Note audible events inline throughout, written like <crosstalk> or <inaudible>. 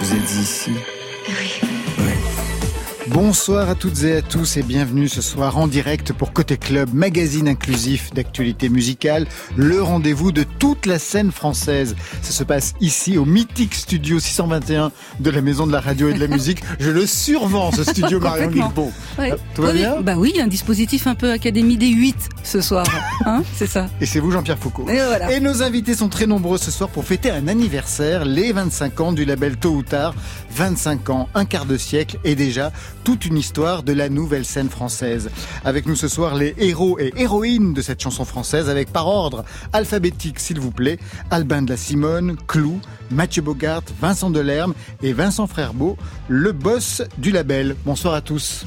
Vous êtes ici. Bonsoir à toutes et à tous et bienvenue ce soir en direct pour Côté Club, magazine inclusif d'actualité musicale, le rendez-vous de toute la scène française. Ça se passe ici au mythique studio 621 de la Maison de la Radio et de la Musique. <laughs> Je le survends ce studio Marion. Guilbault. Ouais. Tout va Oui, bien Bah oui, un dispositif un peu Académie des 8 ce soir. <laughs> Hein, c'est ça. Et c'est vous Jean-Pierre Foucault. Et voilà. Et nos invités sont très nombreux ce soir pour fêter un anniversaire, les 25 ans du label Tôt ou Tard. 25 ans, un quart de siècle et déjà toute une histoire de la nouvelle scène française. Avec nous ce soir les héros et héroïnes de cette chanson française avec par ordre alphabétique s'il vous plaît, Albin de la Simone, Clou, Mathieu Bogart, Vincent Delerme et Vincent Frerbeau, le boss du label. Bonsoir à tous.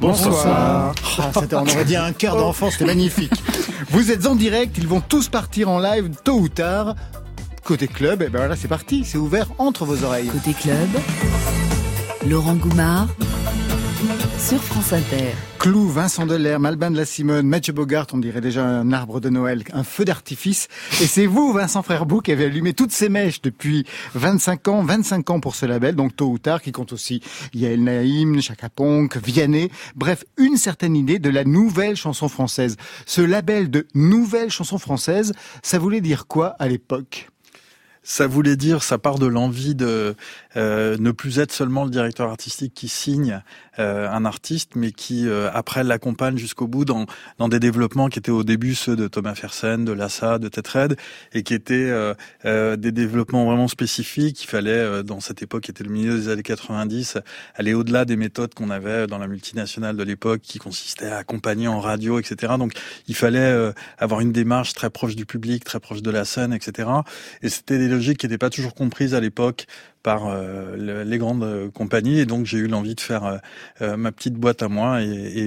Bonsoir. Ah, on aurait dit un cœur d'enfant, c'était magnifique. Vous êtes en direct, ils vont tous partir en live tôt ou tard. Côté club, et ben voilà, c'est parti, c'est ouvert entre vos oreilles. Côté club, Laurent Goumard sur France Inter. Clou, Vincent Delerme, Albin de la Simone, Mathieu Bogart, on dirait déjà un arbre de Noël, un feu d'artifice. Et c'est vous, Vincent Frerbeau, qui avez allumé toutes ces mèches depuis 25 ans, 25 ans pour ce label, donc tôt ou tard, qui compte aussi Yael Naïm, Chaka Ponk, Vianney. Bref, une certaine idée de la nouvelle chanson française. Ce label de nouvelle chanson française, ça voulait dire quoi à l'époque? Ça voulait dire, ça part de l'envie de euh, ne plus être seulement le directeur artistique qui signe euh, un artiste, mais qui euh, après l'accompagne jusqu'au bout dans dans des développements qui étaient au début ceux de Thomas Fersen, de Lassa, de Tetred, et qui étaient euh, euh, des développements vraiment spécifiques. Il fallait, euh, dans cette époque, qui était le milieu des années 90, aller au-delà des méthodes qu'on avait dans la multinationale de l'époque, qui consistait à accompagner en radio, etc. Donc, il fallait avoir une démarche très proche du public, très proche de la scène, etc. Et c'était des logiques qui n'étaient pas toujours comprises à l'époque par euh, le- les grandes euh, compagnies et donc j'ai eu l'envie de faire euh, ma petite boîte à moi et,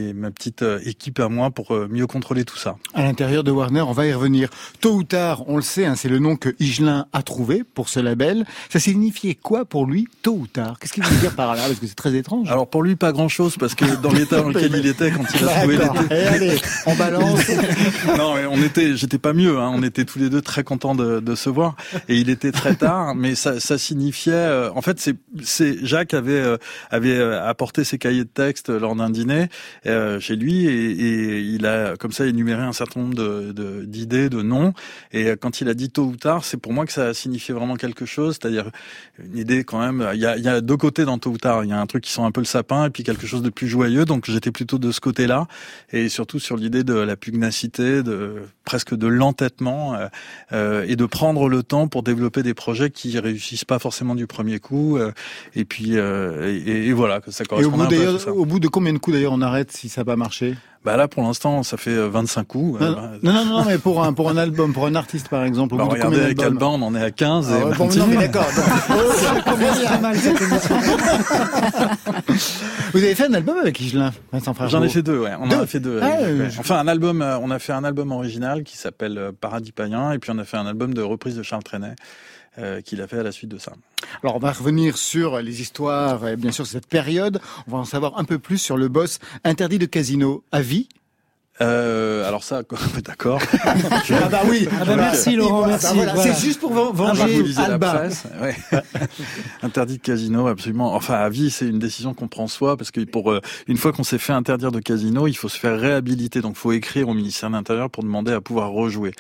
et ma petite équipe à moi pour mieux contrôler tout ça. à l'intérieur de Warner, on va y revenir. Tôt ou tard, on le sait, hein, c'est le nom que Higelin a trouvé pour ce label. Ça signifiait quoi pour lui, tôt ou tard? Qu'est-ce qu'il veut dire par là? Parce que c'est très étrange. Alors pour lui pas grand chose parce que dans l'état dans lequel il était quand il a trouvé les- Et allez, on balance. <laughs> non, mais on était, j'étais pas mieux. Hein, on était tous les deux très contents de, de se voir. Et il était très tard, mais ça, ça signifiait. Euh, en fait, c'est, Jacques avait euh, avait euh, apporté ses cahiers de texte lors d'un dîner chez lui et, il a comme ça énuméré un certain nombre de, d'idées, de noms. Et quand il a dit tôt ou tard, c'est pour moi que ça signifiait vraiment quelque chose, c'est-à-dire une idée quand même. Il y a, y a deux côtés dans tôt ou tard. Il y a un truc qui sent un peu le sapin et puis quelque chose de plus joyeux. Donc j'étais plutôt de ce côté-là et surtout sur l'idée de la pugnacité, de presque de l'entêtement et de prendre le temps pour développer des projets qui réussissent pas forcément du premier coup. euh, et puis euh, et, et voilà, que ça Et au correspond bout, un peu à ça. au bout de combien de coups d'ailleurs on arrête si ça n'a pas marché? Bah là pour l'instant ça fait euh, 25 coups. non, Euh, bah, non, non, non, mais pour un pour un album, pour un artiste par exemple, au bah, bout de regardez combien avec on en est à 15 Ah et bon, non, mais d'accord. donc, <laughs> oh. Vous avez fait un album avec Higelin, Vincent J'en ai fait deux, ouais. On en a fait deux. Ah, ouais. Ouais. je- Enfin, un album. On a fait un album original qui s'appelle Paradis païen, et puis on a fait un album de reprise de Charles Trenet euh, qu'il a fait à la suite de ça. Alors on va revenir sur les histoires, et bien sûr cette période. On va en savoir un peu plus sur le boss interdit de casino à vie. Euh, alors ça, <laughs> d'accord. Ah bah oui. Ah bah merci, Laurent, Voilà, merci, bah voilà, voilà. C'est juste pour Ah, bah, venger la presse, ouais. <laughs> Interdit de casino, absolument. Enfin, à vie, c'est une décision qu'on prend soi, parce que pour euh, une fois qu'on s'est fait interdire de casino, il faut se faire réhabiliter. Donc, faut écrire au ministère de l'Intérieur pour demander à pouvoir rejouer.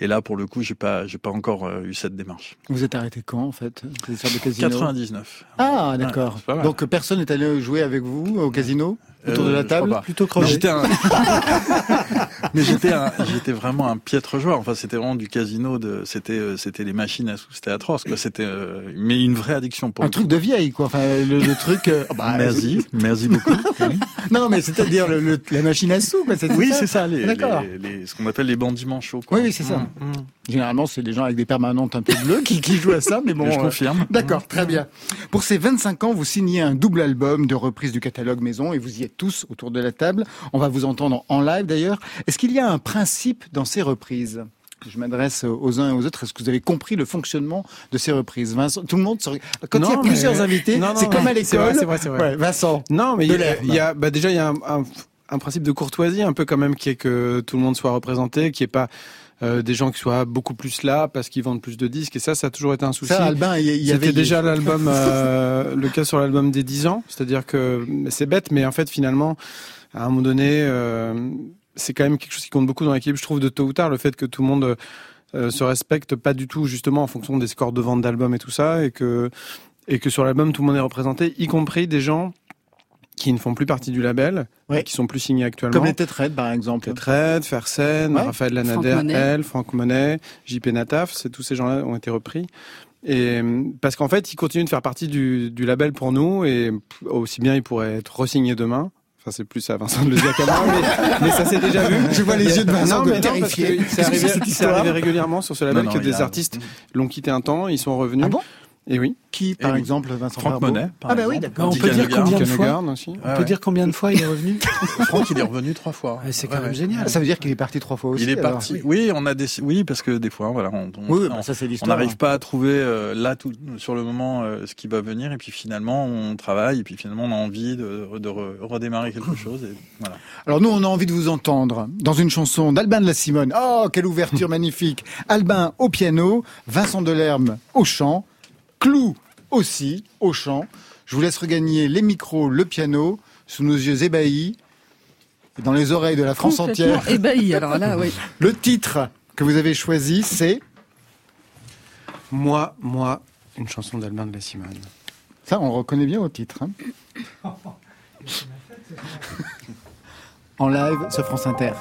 Et là, pour le coup, j'ai pas, j'ai pas encore euh, eu cette démarche. Vous êtes arrêté quand en fait de casino? 99. Ah d'accord. Donc personne n'est allé jouer avec vous au casino? Autour Euh, de la crois table pas. Plutôt Mais crevé. j'étais un... <laughs> mais j'étais un- j'étais vraiment un piètre joueur. Enfin, c'était vraiment du casino. De, c'était, euh, c'était les machines à sous. C'était atroce. Quoi. C'était, euh, mais une vraie addiction pour Un truc de vieille quoi. Enfin le, le truc. euh, <laughs> bah, Merci, merci beaucoup. <laughs> Non mais c'est-à-dire le, le- la machine à sous quoi. Oui, c'est ça, les, D'accord. les, les- ce qu'on appelle les bandits manchots. Quoi. Oui, oui, c'est ça. Mmh, mmh. Généralement c'est des gens avec des permanentes un peu bleues qui, qui jouent à ça, mais bon. je euh, confirme. D'accord, très bien. Pour ces 25 ans, vous signez un double album de reprise du catalogue maison et vous y êtes tous autour de la table. On va vous entendre en live d'ailleurs. Est-ce qu'il y a un principe dans ces reprises? Je m'adresse aux uns et aux autres. Est-ce que vous avez compris le fonctionnement de ces reprises? Vincent, tout le monde, quand il y a plusieurs mais- invités, c'est comme à l'école. C'est vrai, c'est vrai. Ouais, Vincent. Non, mais il y a, Delerme. il y a- bah déjà il y a un, un- un principe de courtoisie un peu quand même qui est que tout le monde soit représenté, qui est pas euh, des gens qui soient beaucoup plus là parce qu'ils vendent plus de disques. Et ça, ça a toujours été un souci. Ça, Albin, il y, y avait déjà l'album, <laughs> euh, le cas sur l'album des 10 ans. C'est-à-dire que c'est bête, mais en fait, finalement, à un moment donné, euh, c'est quand même quelque chose qui compte beaucoup dans l'équipe. Je trouve de tôt ou tard le fait que tout le monde se respecte pas du tout justement en fonction des scores de vente d'albums et tout ça, et que et que sur l'album tout le monde est représenté, y compris des gens qui ne font plus partie du label, Ouais. et qui sont plus signés actuellement. Comme les Têtes Raides, par exemple. Ted Fersen, Ouais. Raphaël Franck Lanader, elle, Franck Monet, JP Nataf, c'est tous ces gens-là ont été repris. Et parce qu'en fait, ils continuent de faire partie du, du label pour nous et aussi bien ils pourraient être re-signés demain. Enfin, c'est plus à Vincent de le dire qu'à moi, mais, <laughs> mais ça s'est déjà vu. Je vois les yeux de Vincent non, de terrifié. c'est arrivé, arrivé régulièrement sur ce label Non, que non, des a- artistes l'ont quitté un temps, ils sont revenus. Ah bon? Et oui. Qui, par Et oui. exemple, Vincent Franck Barbeau Monet, par Ah bah oui, d'accord. On peut dire combien de fois. Ouais, On peut ouais. dire combien de fois il est revenu <laughs> Franck, il est revenu trois fois. C'est Ouais, quand même ouais. génial. Ça veut dire qu'il est parti trois fois aussi. Il est alors. parti. Oui, on a des. Oui, parce que des fois, voilà, on, on- Oui, bah, ça c'est on l'histoire. n'arrive pas à trouver euh, là tout sur le moment euh, ce qui va venir et puis finalement on travaille et puis finalement on a envie de, de re- redémarrer quelque chose et voilà. Alors nous, on a envie de vous entendre dans une chanson d'Albin de la Simone. Oh, quelle ouverture <laughs> magnifique Albin au piano, Vincent Delerme au chant, Clou aussi au chant. Je vous laisse regagner les micros, le piano, sous nos yeux ébahis, et dans les oreilles de la France entière. ébahi. Alors là, oui. <laughs> Le titre que vous avez choisi, c'est... Moi, moi, une chanson d'Albin de la Simone. Ça, on reconnaît bien au titre. hein. <laughs> en live sur France Inter.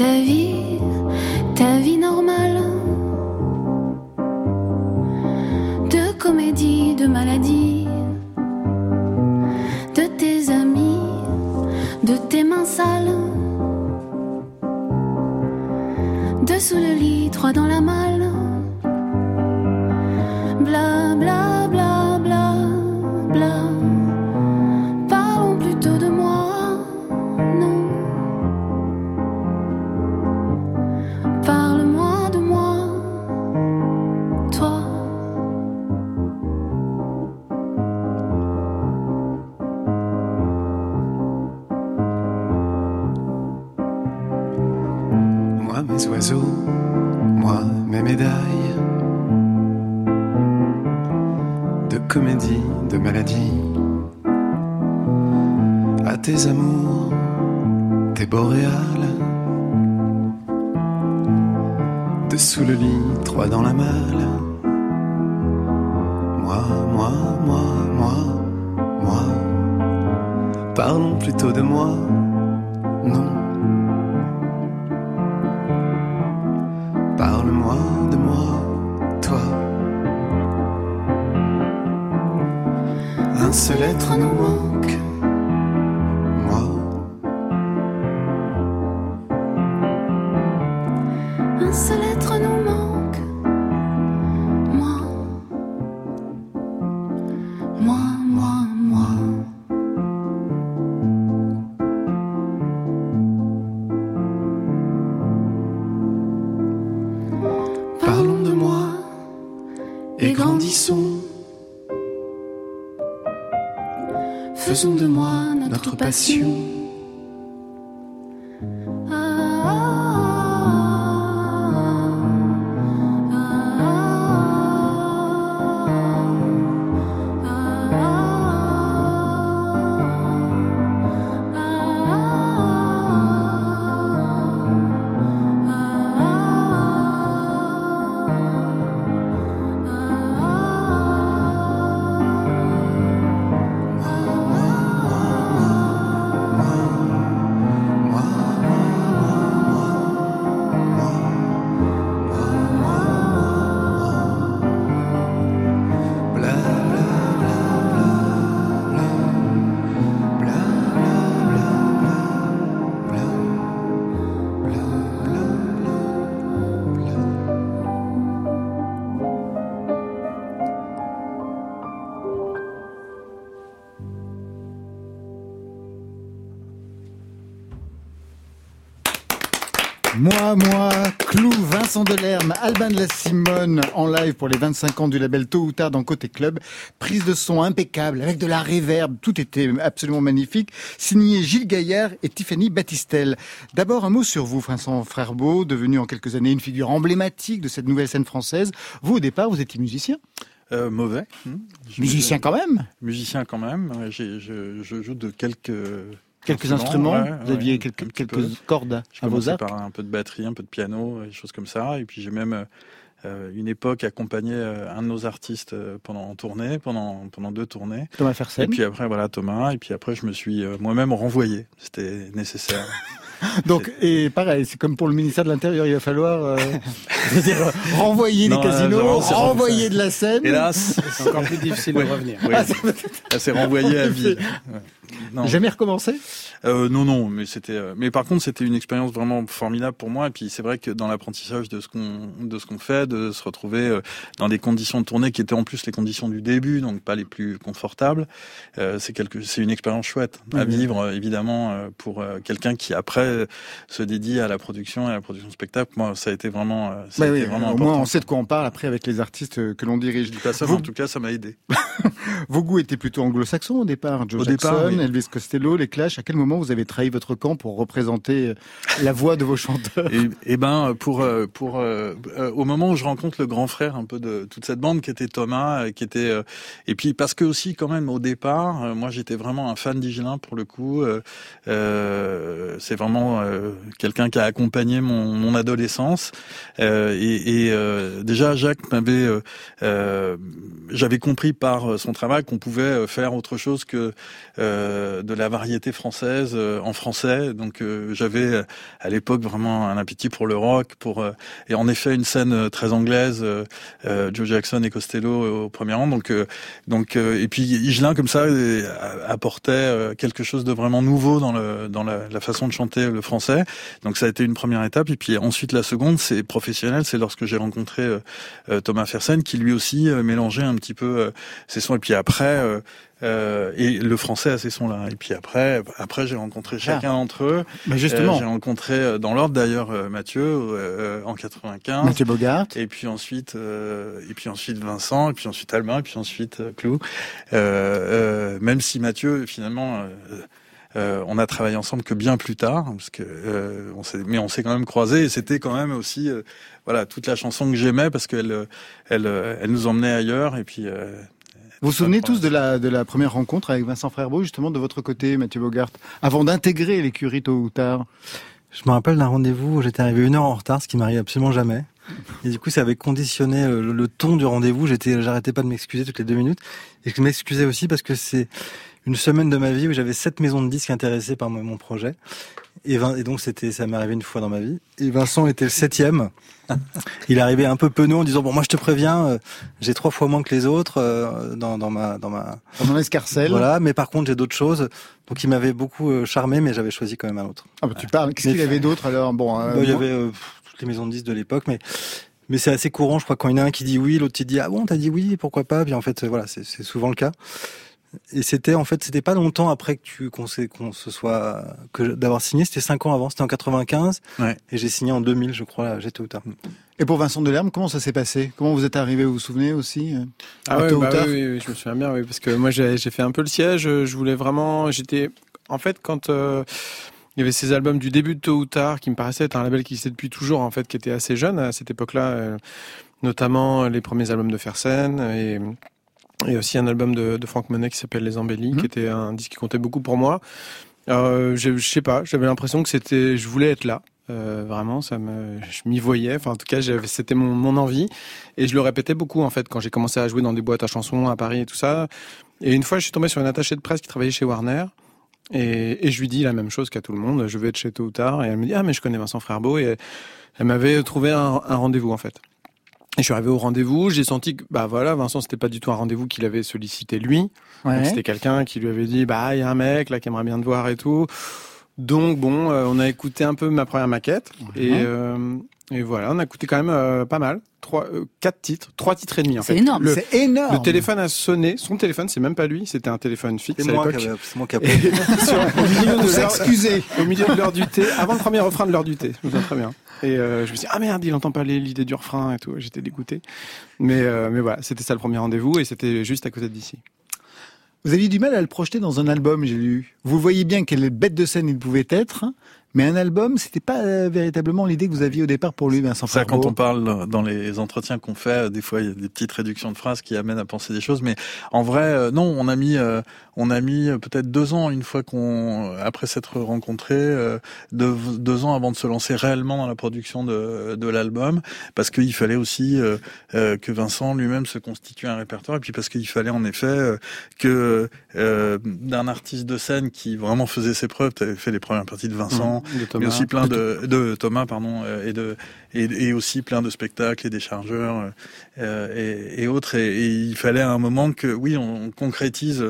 Ta vie, De moi notre passion. Alban de la Simone en live pour les 25 ans du label Tôt ou Tard dans Côté Club. Prise de son impeccable avec de la réverb, tout était absolument magnifique. Signé Gilles Gaillard et Tiffany Battistel. D'abord un mot sur vous, Vincent Frerbeau, devenu en quelques années une figure emblématique de cette nouvelle scène française. Vous, au départ, vous étiez musicien euh, Mauvais. Hmm. Musicien quand même Musicien quand même. Je, je joue de quelques Quelques instruments, vous aviez quelques, quelques cordes à vos arcs par un peu de batterie, un peu de piano, des choses comme ça. Et puis j'ai même euh, une époque accompagné euh, un de nos artistes euh, pendant en tournée, pendant pendant deux tournées. Thomas Fersen. Et puis après voilà Thomas. Et puis après je me suis moi-même renvoyé. C'était nécessaire. <laughs> Donc, et pareil, c'est comme pour le ministère de l'Intérieur, il va falloir euh, <laughs> dire, renvoyer les casinos, renvoyer de la scène. Hélas, c'est encore plus difficile de revenir. Oui. Ah, c'est renvoyé à vie. <laughs> Non. Jamais recommencé? Euh, Non, non, mais c'était. Euh, mais par contre, c'était une expérience vraiment formidable pour moi. Et puis c'est vrai que dans l'apprentissage de ce qu'on de ce qu'on fait, de se retrouver euh, dans des conditions de tournée qui étaient en plus les conditions du début, donc pas les plus confortables, euh, c'est quelque, c'est une expérience chouette à vivre évidemment pour quelqu'un qui après se dédie à la production et à la production spectacle. Moi, ça a été vraiment. Ça oui, vraiment au moins, on sait de quoi on parle après avec les artistes que l'on dirige. Je dis pas ça, mais en tout cas, ça m'a aidé. <laughs> Vos goûts étaient plutôt anglo-saxons au départ. Joe au Jackson, départ, Elvis Costello, les Clash. À quel moment vous avez trahi votre camp pour représenter euh, la voix de vos chanteurs? Et, eh ben, pour euh, pour euh, au moment où je rencontre le grand frère un peu de toute cette bande qui était Thomas, qui était et puis parce que aussi quand même au départ, moi j'étais vraiment un fan d'Igelin pour le coup. c'est vraiment quelqu'un qui a accompagné mon, adolescence et, et déjà Jacques m'avait j'avais compris par son travail qu'on pouvait faire autre chose que de la variété française euh, en français. Donc euh, j'avais à l'époque vraiment un appétit pour le rock, pour et en effet une scène très anglaise, Joe Jackson et Costello au premier rang. Donc donc et puis Igelin comme ça apportait quelque chose de vraiment nouveau dans le dans la, la, façon de chanter le français. Donc ça a été une première étape. Et puis ensuite la seconde, c'est professionnel, c'est lorsque j'ai rencontré Thomas Fersen qui lui aussi mélangeait un petit peu ses sons. Et puis après euh, et le français à ces sons-là. Et puis après, après j'ai rencontré ah. chacun d'entre eux. Mais justement, euh, j'ai rencontré euh, dans l'ordre d'ailleurs euh, Mathieu euh, en 95. Mathieu Bogart. Et puis ensuite, et puis ensuite Vincent, et puis ensuite Albin, et puis ensuite Clou. même si Mathieu finalement. Euh, on a travaillé ensemble que bien plus tard, parce que euh, on mais on s'est quand même croisés et c'était quand même aussi voilà toute la chanson que j'aimais parce qu'elle elle, elle nous emmenait ailleurs et puis vous vous souvenez tous de la, de la première rencontre avec Vincent Frerbeau, justement, de votre côté, Mathieu Bogart, avant d'intégrer l'écurie tôt ou tard? Je me rappelle d'un rendez-vous où j'étais arrivé une heure en retard, ce qui m'arrive absolument jamais. Et du coup, ça avait conditionné euh, le, ton du rendez-vous. J'étais, j'arrêtais pas de m'excuser toutes les deux minutes. Et je m'excusais aussi parce que c'est une semaine de ma vie où j'avais sept maisons de disques intéressées par mon projet. Et, et donc c'était, ça m'est arrivé une fois dans ma vie. Et Vincent était le septième. Il arrivé un peu penaud en disant bon moi je te préviens, euh, j'ai trois fois moins que les autres euh, dans, dans ma dans ma dans mon escarcelle. Voilà, mais par contre j'ai d'autres choses. Donc il m'avait beaucoup euh, charmé, mais j'avais choisi quand même un autre. Ah bah tu parles. Qu'est-ce qu'il y avait d'autre alors? Bon, bah, il y avait toutes les maisons de disques de l'époque, mais mais c'est assez courant, je crois, quand il y en a un qui dit oui, l'autre qui dit ah bon, t'as dit oui, pourquoi pas? Puis en fait, voilà, c'est souvent le cas. Et c'était en fait, c'était pas longtemps après que tu qu'on se soit que d'avoir signé. C'était cinq ans avant. C'était en 95. Ouais. Et j'ai signé en 2000, je crois. J'étais au tard. Et pour Vincent Delerme, comment ça s'est passé? Comment vous êtes arrivé? Vous vous souvenez aussi euh, Ah ouais, bah oui, oui, je me souviens bien, oui, parce que moi j'ai fait un peu le siège. Je voulais vraiment, j'étais, en fait, quand euh, il y avait ces albums du début de Tôt ou Tard qui me paraissaient être un label qui existait depuis toujours, en fait, qui était assez jeune à cette époque-là, euh, notamment les premiers albums de Fersen et et aussi un album de, de Franck Monet qui s'appelle Les Embellis, qui mhm. était un disque qui comptait beaucoup pour moi. Euh, je, je sais pas, j'avais l'impression que c'était, je voulais être là. Euh, vraiment, ça me, je m'y voyais. Enfin, en tout cas, c'était mon, mon envie, et je le répétais beaucoup en fait quand j'ai commencé à jouer dans des boîtes à chansons à Paris et tout ça. Et une fois, je suis tombé sur une attachée de presse qui travaillait chez Warner, et, et je lui dis la même chose qu'à tout le monde. Je vais être chez tôt ou tard, et elle me dit ah mais je connais Vincent Frerbeau, et elle m'avait trouvé un, un rendez-vous en fait. Je suis arrivé au rendez-vous, j'ai senti que bah voilà, Vincent c'était pas du tout un rendez-vous qu'il avait sollicité lui. C'était quelqu'un qui lui avait dit bah il y a un mec là qui aimerait bien te voir et tout. Donc bon, euh, on a écouté un peu ma première maquette et euh, Et voilà, on a écouté quand même euh, pas mal. Trois, euh, quatre titres, trois titres et demi en C'est fait. énorme. Le, C'est énorme. le téléphone a sonné. Son téléphone, c'est même pas lui, c'était un téléphone fixe C'est à moi l'époque. qui <laughs> c'est sur- au milieu de s'excuser. au milieu de l'heure du thé, avant le premier refrain de l'heure du thé. Je me très bien. Et euh, je me suis dit, ah merde, il entend pas les- l'idée du refrain et tout. J'étais dégoûté. Mais, euh, mais voilà, c'était ça le premier rendez-vous et c'était juste à côté d'ici. Vous aviez du mal à le projeter dans un album, j'ai lu. Vous voyez bien quelle bête de scène il pouvait être, mais un album, c'était pas euh, véritablement l'idée que vous aviez au départ pour lui, Vincent Ça, Farbeau. quand on parle dans les entretiens qu'on fait, des fois il y a des petites réductions de phrases qui amènent à penser des choses, mais en vrai, euh, non, on a mis, euh, on a mis peut-être deux ans une fois qu'on, après s'être rencontrés, deux, deux ans avant de se lancer réellement dans la production de, de l'album, parce qu'il fallait aussi que Vincent lui-même se constitue un répertoire, et puis parce qu'il fallait en effet que d'un artiste de scène qui vraiment faisait ses preuves, tu avais fait les premières parties de Vincent De Thomas. mais aussi plein de, de Thomas. pardon euh, et de et, et aussi plein de spectacles et des chargeurs euh, et, et autres. Et, et il fallait à un moment que oui on, on concrétise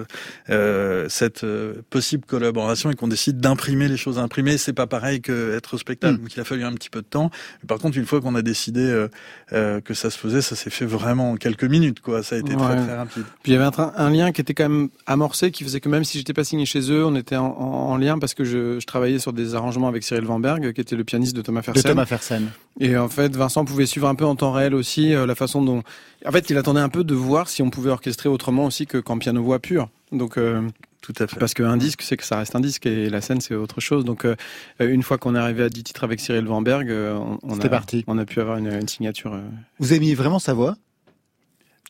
euh, cette euh, possible collaboration et qu'on décide d'imprimer les choses. Imprimer c'est pas pareil que être au spectacle Mm. donc il a fallu un petit peu de temps. Mais par contre une fois qu'on a décidé euh, euh, que ça se faisait ça s'est fait vraiment en quelques minutes quoi. Ça a été très très rapide. Puis il y avait un, un lien qui était quand même amorcé, qui faisait que même si j'étais pas signé chez eux, on était en, en- en lien parce que je, je travaillais sur des arrangements avec Cyril Vanberg, qui était le pianiste de Thomas de Fersen. Thomas Fersen. Et en fait, Vincent pouvait suivre un peu en temps réel aussi euh, la façon dont. En fait, il attendait un peu de voir si on pouvait orchestrer autrement aussi que qu'en piano voix pure. Donc, euh, tout à fait parce qu'un disque, c'est que ça reste un disque et la scène, c'est autre chose. Donc, euh, une fois qu'on est arrivé à 10 titres avec Cyril Vanberg, on, on a, parti. on a pu avoir une, une signature. euh. Vous aimiez vraiment sa voix?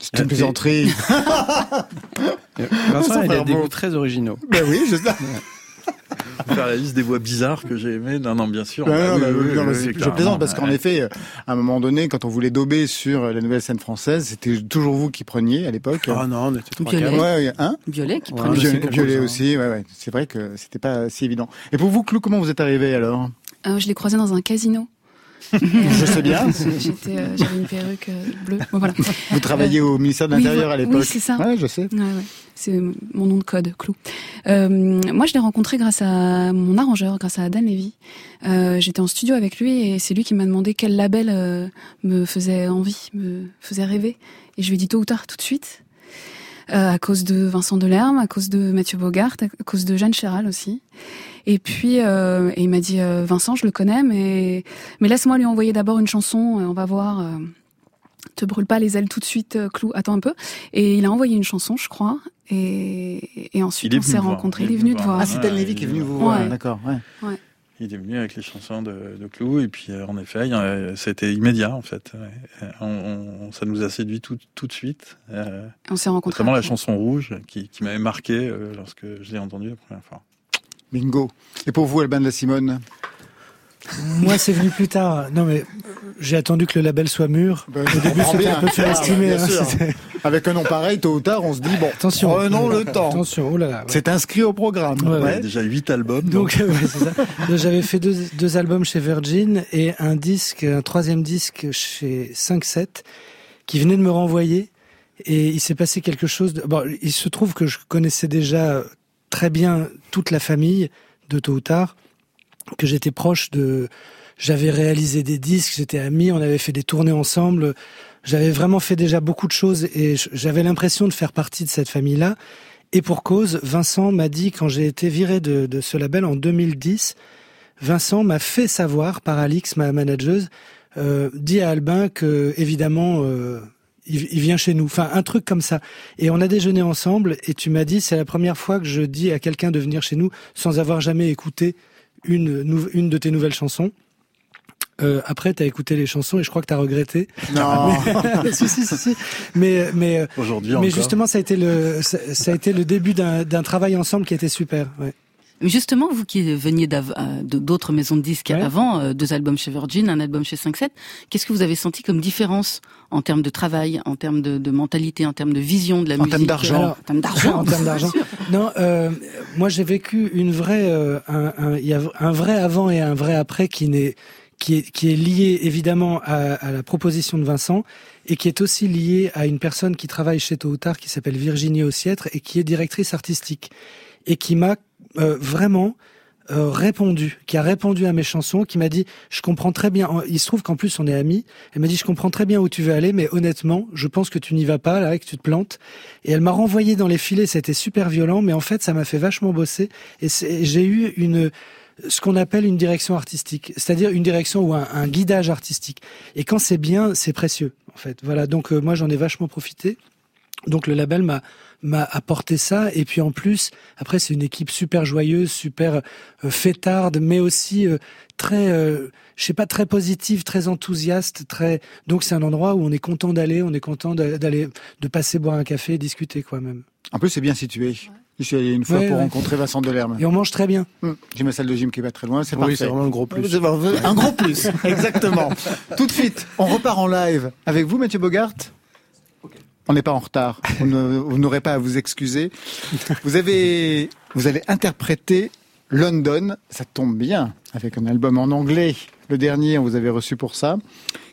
C'est une plaisanterie. <laughs> Vincent, il fait a des goûts très originaux. ben oui, je sais. Faire la liste des voix bizarres que j'ai aimées non non bien sûr Ah non, non, je plaisante parce qu'en Ouais. effet, à un moment donné, quand on voulait dober sur la nouvelle scène française, c'était toujours vous qui preniez à l'époque. Ah non, on était trois, Violet. Ouais, hein Violet qui je sais Violet, aussi, ouais, ouais. C'est vrai que c'était pas si évident. Et pour vous, Clou, comment vous êtes arrivé alors? Euh, je l'ai croisé dans un casino. <laughs> Je sais bien. Euh, j'avais une perruque euh, bleue. Bon, voilà. <laughs> Vous travailliez au ministère de l'Intérieur à l'époque. Oui, c'est ça. Ouais, je sais. Ouais, ouais. C'est mon nom de code, Clou. Euh, moi, je l'ai rencontré grâce à mon arrangeur, grâce à Dan Levy. Euh, J'étais en studio avec lui et c'est lui qui m'a demandé quel label euh, me faisait envie, me faisait rêver. Et je lui ai dit tôt ou tard, tout de suite. Euh, à cause de Vincent Delerme, à cause de Mathieu Bogart, à cause de Jeanne Chéral aussi. Et puis, euh, et il m'a dit, euh, Vincent, je le connais, mais, mais laisse-moi lui envoyer d'abord une chanson, on va voir. euh, te brûle pas les ailes tout de suite, euh, Clou, attends un peu. Et il a envoyé une chanson, je crois. Et, et ensuite, on s'est rencontrés. Il est venu te voir. Ah, c'est Dan qui est venu vous voir. Ouais. D'accord, ouais. Il est venu avec les chansons de, de Clou et puis euh, en effet, c'était immédiat en fait. Ouais. On, on- ça nous a séduit tout, tout de suite. On s'est rencontrés. notamment la chanson rouge qui, qui m'avait marqué euh, lorsque je l'ai entendue la première fois. Bingo. Et pour vous, Alban de la Simone Moi, c'est venu plus tard. Non, mais j'ai attendu que le label soit mûr. Ben, Au début, c'était un peu Ah, surestimer. bien hein, Avec un nom pareil, tôt ou tard, on se dit, bon, Attention. prenons le temps. Attention, oh là là. ouais. C'est inscrit au programme. Ouais, Il y a Ouais. déjà huit albums. Donc, <laughs> ouais, c'est ça. Donc, J'avais fait deux, deux albums chez Virgin et un disque, un troisième disque chez 5-7 qui venait de me renvoyer. Et il s'est passé quelque chose. De... Bon, il se trouve que je connaissais déjà très bien toute la famille de tôt ou tard, que j'étais proche de. J'avais réalisé des disques, j'étais ami, on avait fait des tournées ensemble. J'avais vraiment fait déjà beaucoup de choses et j'avais l'impression de faire partie de cette famille-là. Et pour cause, Vincent m'a dit quand j'ai été viré de, de ce label en 2010, Vincent m'a fait savoir par Alix, ma manageuse, euh, dit à Albin que évidemment euh, il, il vient chez nous. Enfin un truc comme ça. Et on a déjeuné ensemble et tu m'as dit c'est la première fois que je dis à quelqu'un de venir chez nous sans avoir jamais écouté une une de tes nouvelles chansons. Euh, après, t'as écouté les chansons et je crois que t'as regretté. Non. <laughs> <laughs> si, si, si, si. Mais, mais, euh, Aujourd'hui mais encore. justement, ça a été le, ça, ça a été le début d'un d'un travail ensemble qui était super. Ouais. Justement, vous qui veniez euh, d'autres maisons de disques Ouais. avant, euh, deux albums chez Virgin, un album chez 5-7, qu'est-ce que vous avez senti comme différence en termes de travail, en termes de, de mentalité, en termes de vision de la En musique termes d'argent. Alors, En termes d'argent. en termes d'argent. <laughs> Non, euh, moi j'ai vécu une vraie, euh, un, un- il y a un vrai avant et un vrai après qui n'est, qui est, qui est lié évidemment à, à la proposition de Vincent et qui est aussi lié à une personne qui travaille chez Tôt ou Tard qui s'appelle Virginie Ossiètre et qui est directrice artistique et qui m'a euh, vraiment euh, répondu, qui a répondu à mes chansons, qui m'a dit je comprends très bien. Il se trouve qu'en plus on est amis. Elle m'a dit je comprends très bien où tu veux aller, mais honnêtement, je pense que tu n'y vas pas là, que tu te plantes. Et elle m'a renvoyé dans les filets. C'était super violent, mais en fait ça m'a fait vachement bosser. Et j'ai eu une ce qu'on appelle une direction artistique, c'est-à-dire une direction ou un, guidage artistique. Et quand c'est bien, c'est précieux, en fait. Voilà. Donc euh, moi, j'en ai vachement profité. Donc le label m'a m'a apporté ça et puis en plus après c'est une équipe super joyeuse super euh, fêtarde mais aussi euh, très euh, je sais pas très positive très enthousiaste très donc c'est un endroit où on est content d'aller on est content d'aller de passer boire un café et discuter quoi même en plus c'est bien situé Je suis allé une fois pour rencontrer Vincent Delerme. Et on mange très bien. Hum. J'ai ma salle de gym qui est pas très loin, c'est oui, c'est vraiment le gros plus. Un gros plus, <laughs> exactement. Tout de suite, on repart en live avec vous, Mathieu Bogart. On n'est pas en retard. Vous n'aurez pas à vous excuser. Vous avez, vous allez interpréter London. Ça tombe bien avec un album en anglais. Le dernier, on vous avait reçu pour ça.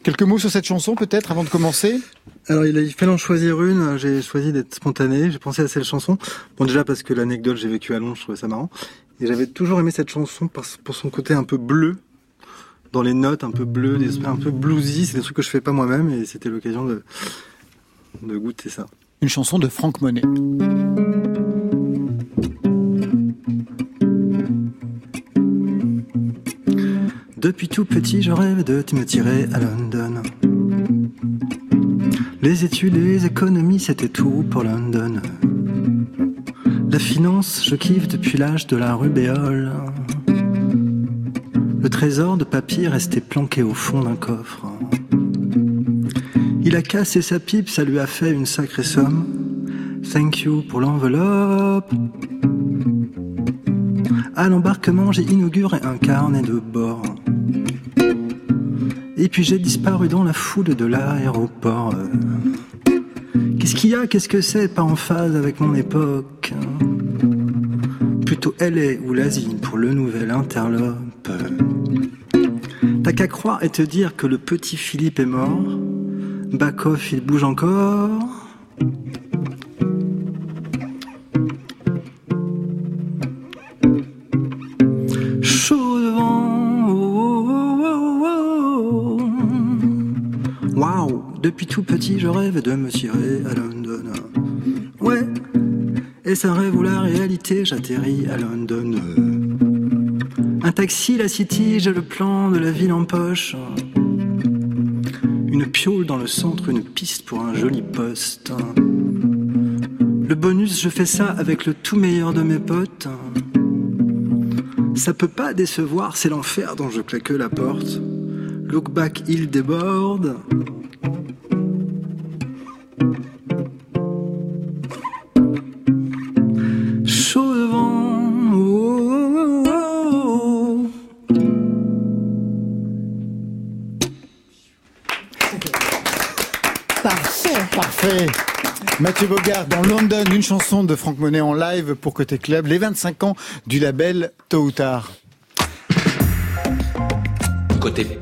Quelques mots sur cette chanson, peut-être, avant de commencer? Alors, il fallait en choisir une. J'ai choisi d'être spontané. J'ai pensé à cette chanson. Bon, déjà parce que l'anecdote, j'ai vécu à Londres, je trouvais ça marrant. Et j'avais toujours aimé cette chanson pour son côté un peu bleu, dans les notes un peu bleues, un peu bluesy. C'est des trucs que je fais pas moi-même et c'était l'occasion de, de goûter ça. Une chanson de Franck Monet. Depuis tout petit, je rêve de me tirer à London. Les études et les économies, c'était tout pour London. La finance, je kiffe depuis l'âge de la rubéole. Le trésor de papier restait planqué au fond d'un coffre. Il a cassé sa pipe, ça lui a fait une sacrée somme. Thank you pour l'enveloppe. À l'embarquement, j'ai inauguré un carnet de bord. Et puis j'ai disparu dans la foule de l'aéroport. Qu'est-ce qu'il y a? Qu'est-ce que c'est? Pas en phase avec mon époque. Plutôt LA ou l'Asie pour le nouvel interlope. T'as qu'à croire et te dire que le petit Philippe est mort Back-off, il bouge encore. Chaud devant. Waouh, depuis tout petit, je rêve de me tirer à London. Ouais, et un rêve ou la réalité, j'atterris à London. Un taxi, la city, j'ai le plan de la ville en poche. Une piole dans le centre, une piste pour un joli poste. Le bonus, je fais ça avec le tout meilleur de mes potes. Ça peut pas décevoir, c'est l'enfer dont je claque la porte. Look back, il déborde. London, une chanson de Franck Monet en live pour Côté Club, les 25 ans du label Tôt ou Tard. Côté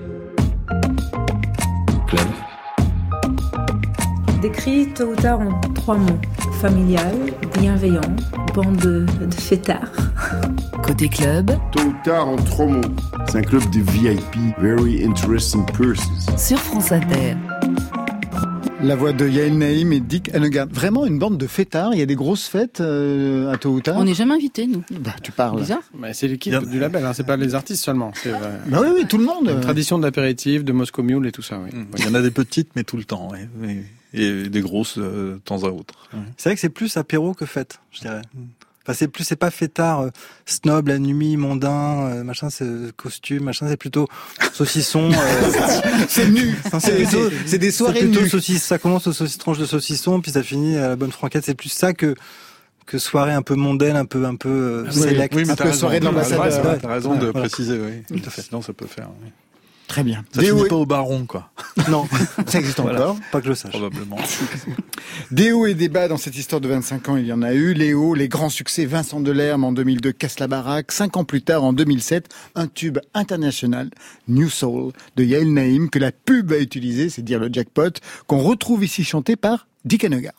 Club. Décrit Tôt ou Tard en trois mots. Familial, bienveillant, bande de, de fêtards. Côté Club. Tôt ou Tard en trois mots. C'est un club de VIP, very interesting persons. Sur France Inter. La voix de Yael Naïm et Dick Hannegan. Vraiment une bande de fêtards. Il y a des grosses fêtes euh, à tôt ou tard. On n'est jamais invités, nous. Bah, tu parles. Bizarre. Bah, c'est l'équipe du label, hein. c'est pas les artistes seulement. C'est, euh, <laughs> bah oui, oui, tout le monde. Une tradition d'apéritif, de Moscow Mule et tout ça. Oui. Mmh. Il y en a des petites, mais tout le temps. Oui. Et des grosses euh, de temps à autre. C'est vrai que c'est plus apéro que fête, je dirais. Enfin, c'est plus, c'est pas fêtard, euh, snob, la nuit, mondain, euh, machin, c'est costume, machin, c'est plutôt saucisson. Euh, <laughs> c'est nu. C'est des soirées plutôt nues. Saucisse, ça commence aux saucisses tranches de saucisson, puis ça finit à la bonne franquette. C'est plus ça que que soirée un peu mondaine, un peu un peu oui, select. Oui, mais un peu soirée de l'ambassadeur. T'as raison de préciser, oui. Tout à fait. Sinon, ça peut faire. Oui. Très bien. Ça finit pas au baron, quoi. <laughs> Non, ça existe encore. Pas que je sache. Probablement. <laughs> Des hauts et des bas dans cette histoire de 25 ans, il y en a eu. Les hauts, les grands succès, Vincent Delerme en 2002, Casse la baraque. Cinq ans plus tard, en 2007, un tube international, New Soul, de Yael Naïm, que la pub a utilisé, c'est dire le jackpot, qu'on retrouve ici chanté par Dick Hannegar.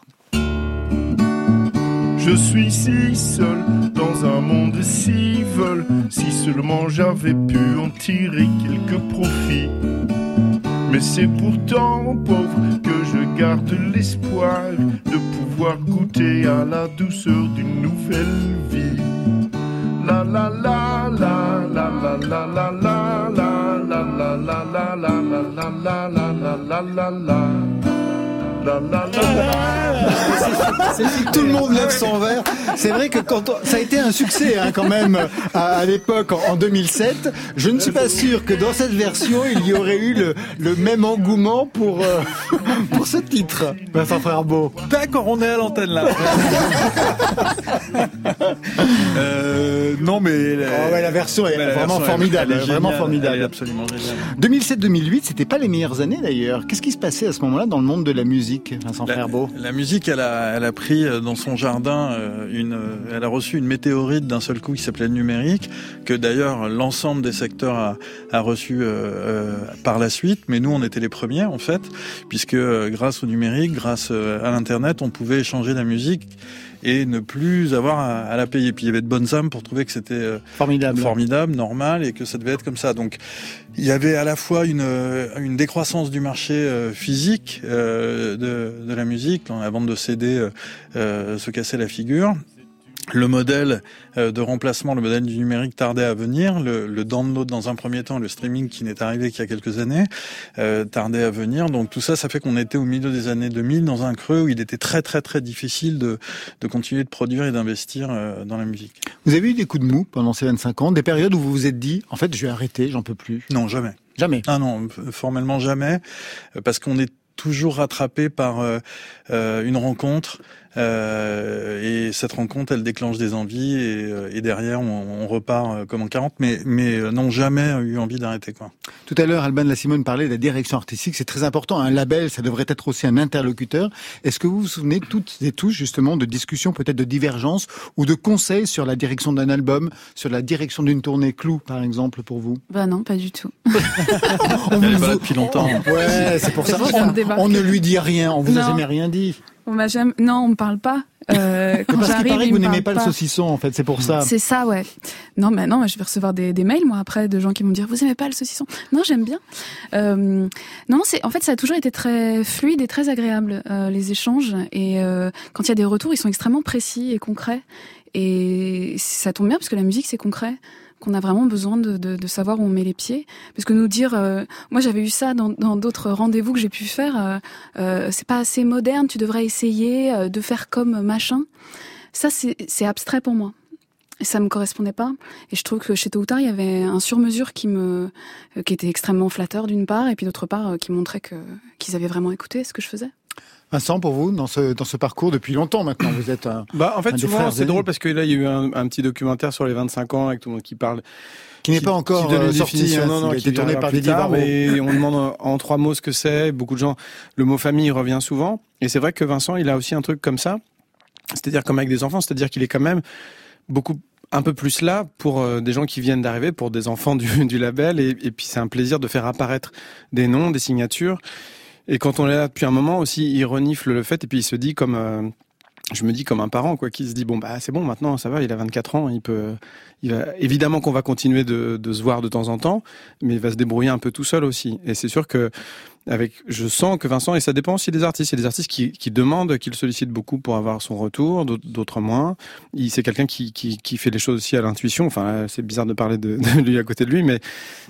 Je suis si seul dans un monde si vol. Si seulement j'avais pu en tirer quelques profits. Mais c'est pourtant pauvre que je garde l'espoir de pouvoir goûter à la douceur d'une nouvelle vie. La la la la la la la la la la la la la la la la la la la la la Tout le monde lève son verre. C'est vrai que quand ça a été un succès hein, quand même à, l'époque en 2007. Je ne suis pas sûr que dans cette version il y aurait eu le, le même engouement pour euh, pour ce titre. Vincent Frère-Beau. D'accord, on est à l'antenne là. <laughs> euh, non mais la, oh ouais, la version est vraiment formidable, vraiment formidable. absolument géniale. 2007-2008, c'était pas les meilleures années d'ailleurs. Qu'est-ce qui se passait à ce moment-là dans le monde de la musique, Vincent la, La musique, elle a, elle a pris euh, dans son jardin euh, une, euh, elle a reçu une météorite d'un seul coup qui s'appelait le numérique, que d'ailleurs l'ensemble des secteurs a, a reçu euh, par la suite. Mais nous, on était les premiers en fait, puisque grâce au numérique, grâce à l'internet, on pouvait échanger la musique et ne plus avoir à, la payer. Puis il y avait de bonnes âmes pour trouver que c'était formidable, formidable, normal et que ça devait être comme ça. Donc il y avait à la fois une, une décroissance du marché euh, physique de, de, la musique, la vente de CD se cassait la figure, le modèle euh, de remplacement, le modèle du numérique tardait à venir. Le, le download dans un premier temps, le streaming qui n'est arrivé qu'il y a quelques années, euh, tardait à venir. Donc tout ça, ça fait qu'on était au milieu des années 2000 dans un creux où il était très très très difficile de, de continuer de produire et d'investir euh, dans la musique. Vous avez eu des coups de mou pendant ces 25 ans, des périodes où vous vous êtes dit, en fait, je vais arrêter, j'en peux plus Non, jamais. Jamais. Ah non, formellement jamais, parce qu'on est toujours rattrapé par une rencontre, euh, et cette rencontre, elle déclenche des envies et, euh, et derrière, on, on, repart euh, comme en 40, mais, mais euh, n'ont jamais eu envie d'arrêter. quoi. Tout à l'heure, Alban Simone parlait de la direction artistique. C'est très important. Un label, ça devrait être aussi un interlocuteur. Est-ce que vous vous souvenez toutes et tous justement de discussions, peut-être de divergences ou de conseils sur la direction d'un album, sur la direction d'une tournée Clou, par exemple, pour vous? Bah non, pas du tout. <laughs> on là depuis longtemps. Ouais, c'est pour <laughs> ça. On, on, ne lui dit rien. On vous non. a jamais rien dit. On m'a jamais. Non, on me parle pas. Euh, quand parce qu'il paraît que vous n'aimez pas, pas, le saucisson, en fait. C'est pour ça. C'est ça, ouais. Non, mais non, je vais recevoir des, des, mails moi après de gens qui vont me dire vous aimez pas le saucisson Non, j'aime bien. Euh, non, c'est en fait ça a toujours été très fluide et très agréable euh, les échanges et euh, quand il y a des retours, ils sont extrêmement précis et concrets et ça tombe bien parce que la musique c'est concret qu'on a vraiment besoin de, savoir où on met les pieds. Parce que nous dire, euh, moi j'avais eu ça dans d'autres rendez-vous que j'ai pu faire, euh, euh, c'est pas assez moderne, tu devrais essayer de faire comme machin. Ça c'est abstrait pour moi. Et ça me correspondait pas. Et je trouve que chez Tôt il y avait un sur-mesure qui me, qui était extrêmement flatteur d'une part, et puis d'autre part, qui montrait qu'ils avaient vraiment écouté ce que je faisais. Vincent, pour vous, dans ce, dans ce parcours depuis longtemps maintenant, vous êtes un. Bah, en fait, un souvent, c'est drôle parce que là, il y a eu un, un, petit documentaire sur les 25 ans avec tout le monde qui parle. Qui n'est pas encore qui sorti, hein, non, non, qui a été tourné par des tard, mais on demande en trois mots ce que c'est. Beaucoup de gens, le mot famille revient souvent. Et c'est vrai que Vincent, il a aussi un truc comme ça. C'est-à-dire comme avec des enfants, c'est-à-dire qu'il est quand même beaucoup un peu plus là pour euh, des gens qui viennent d'arriver, pour des enfants du, <laughs> du label. Et, et puis c'est un plaisir de faire apparaître des noms, des signatures. Et quand on est là depuis un moment aussi, il renifle le fait et puis il se dit comme euh, je me dis comme un parent quoi qui se dit bon bah c'est bon maintenant ça va il a 24 ans il peut il va évidemment qu'on va continuer de, de se voir de temps en temps mais il va se débrouiller un peu tout seul aussi. Et c'est sûr que avec je sens que Vincent et ça dépend aussi des artistes il y a des artistes qui, qui demandent qu'il sollicite beaucoup pour avoir son retour d'autres moins. Il c'est quelqu'un qui, qui, qui fait les choses aussi à l'intuition. Enfin c'est bizarre de parler de, <laughs> de, lui à côté de lui mais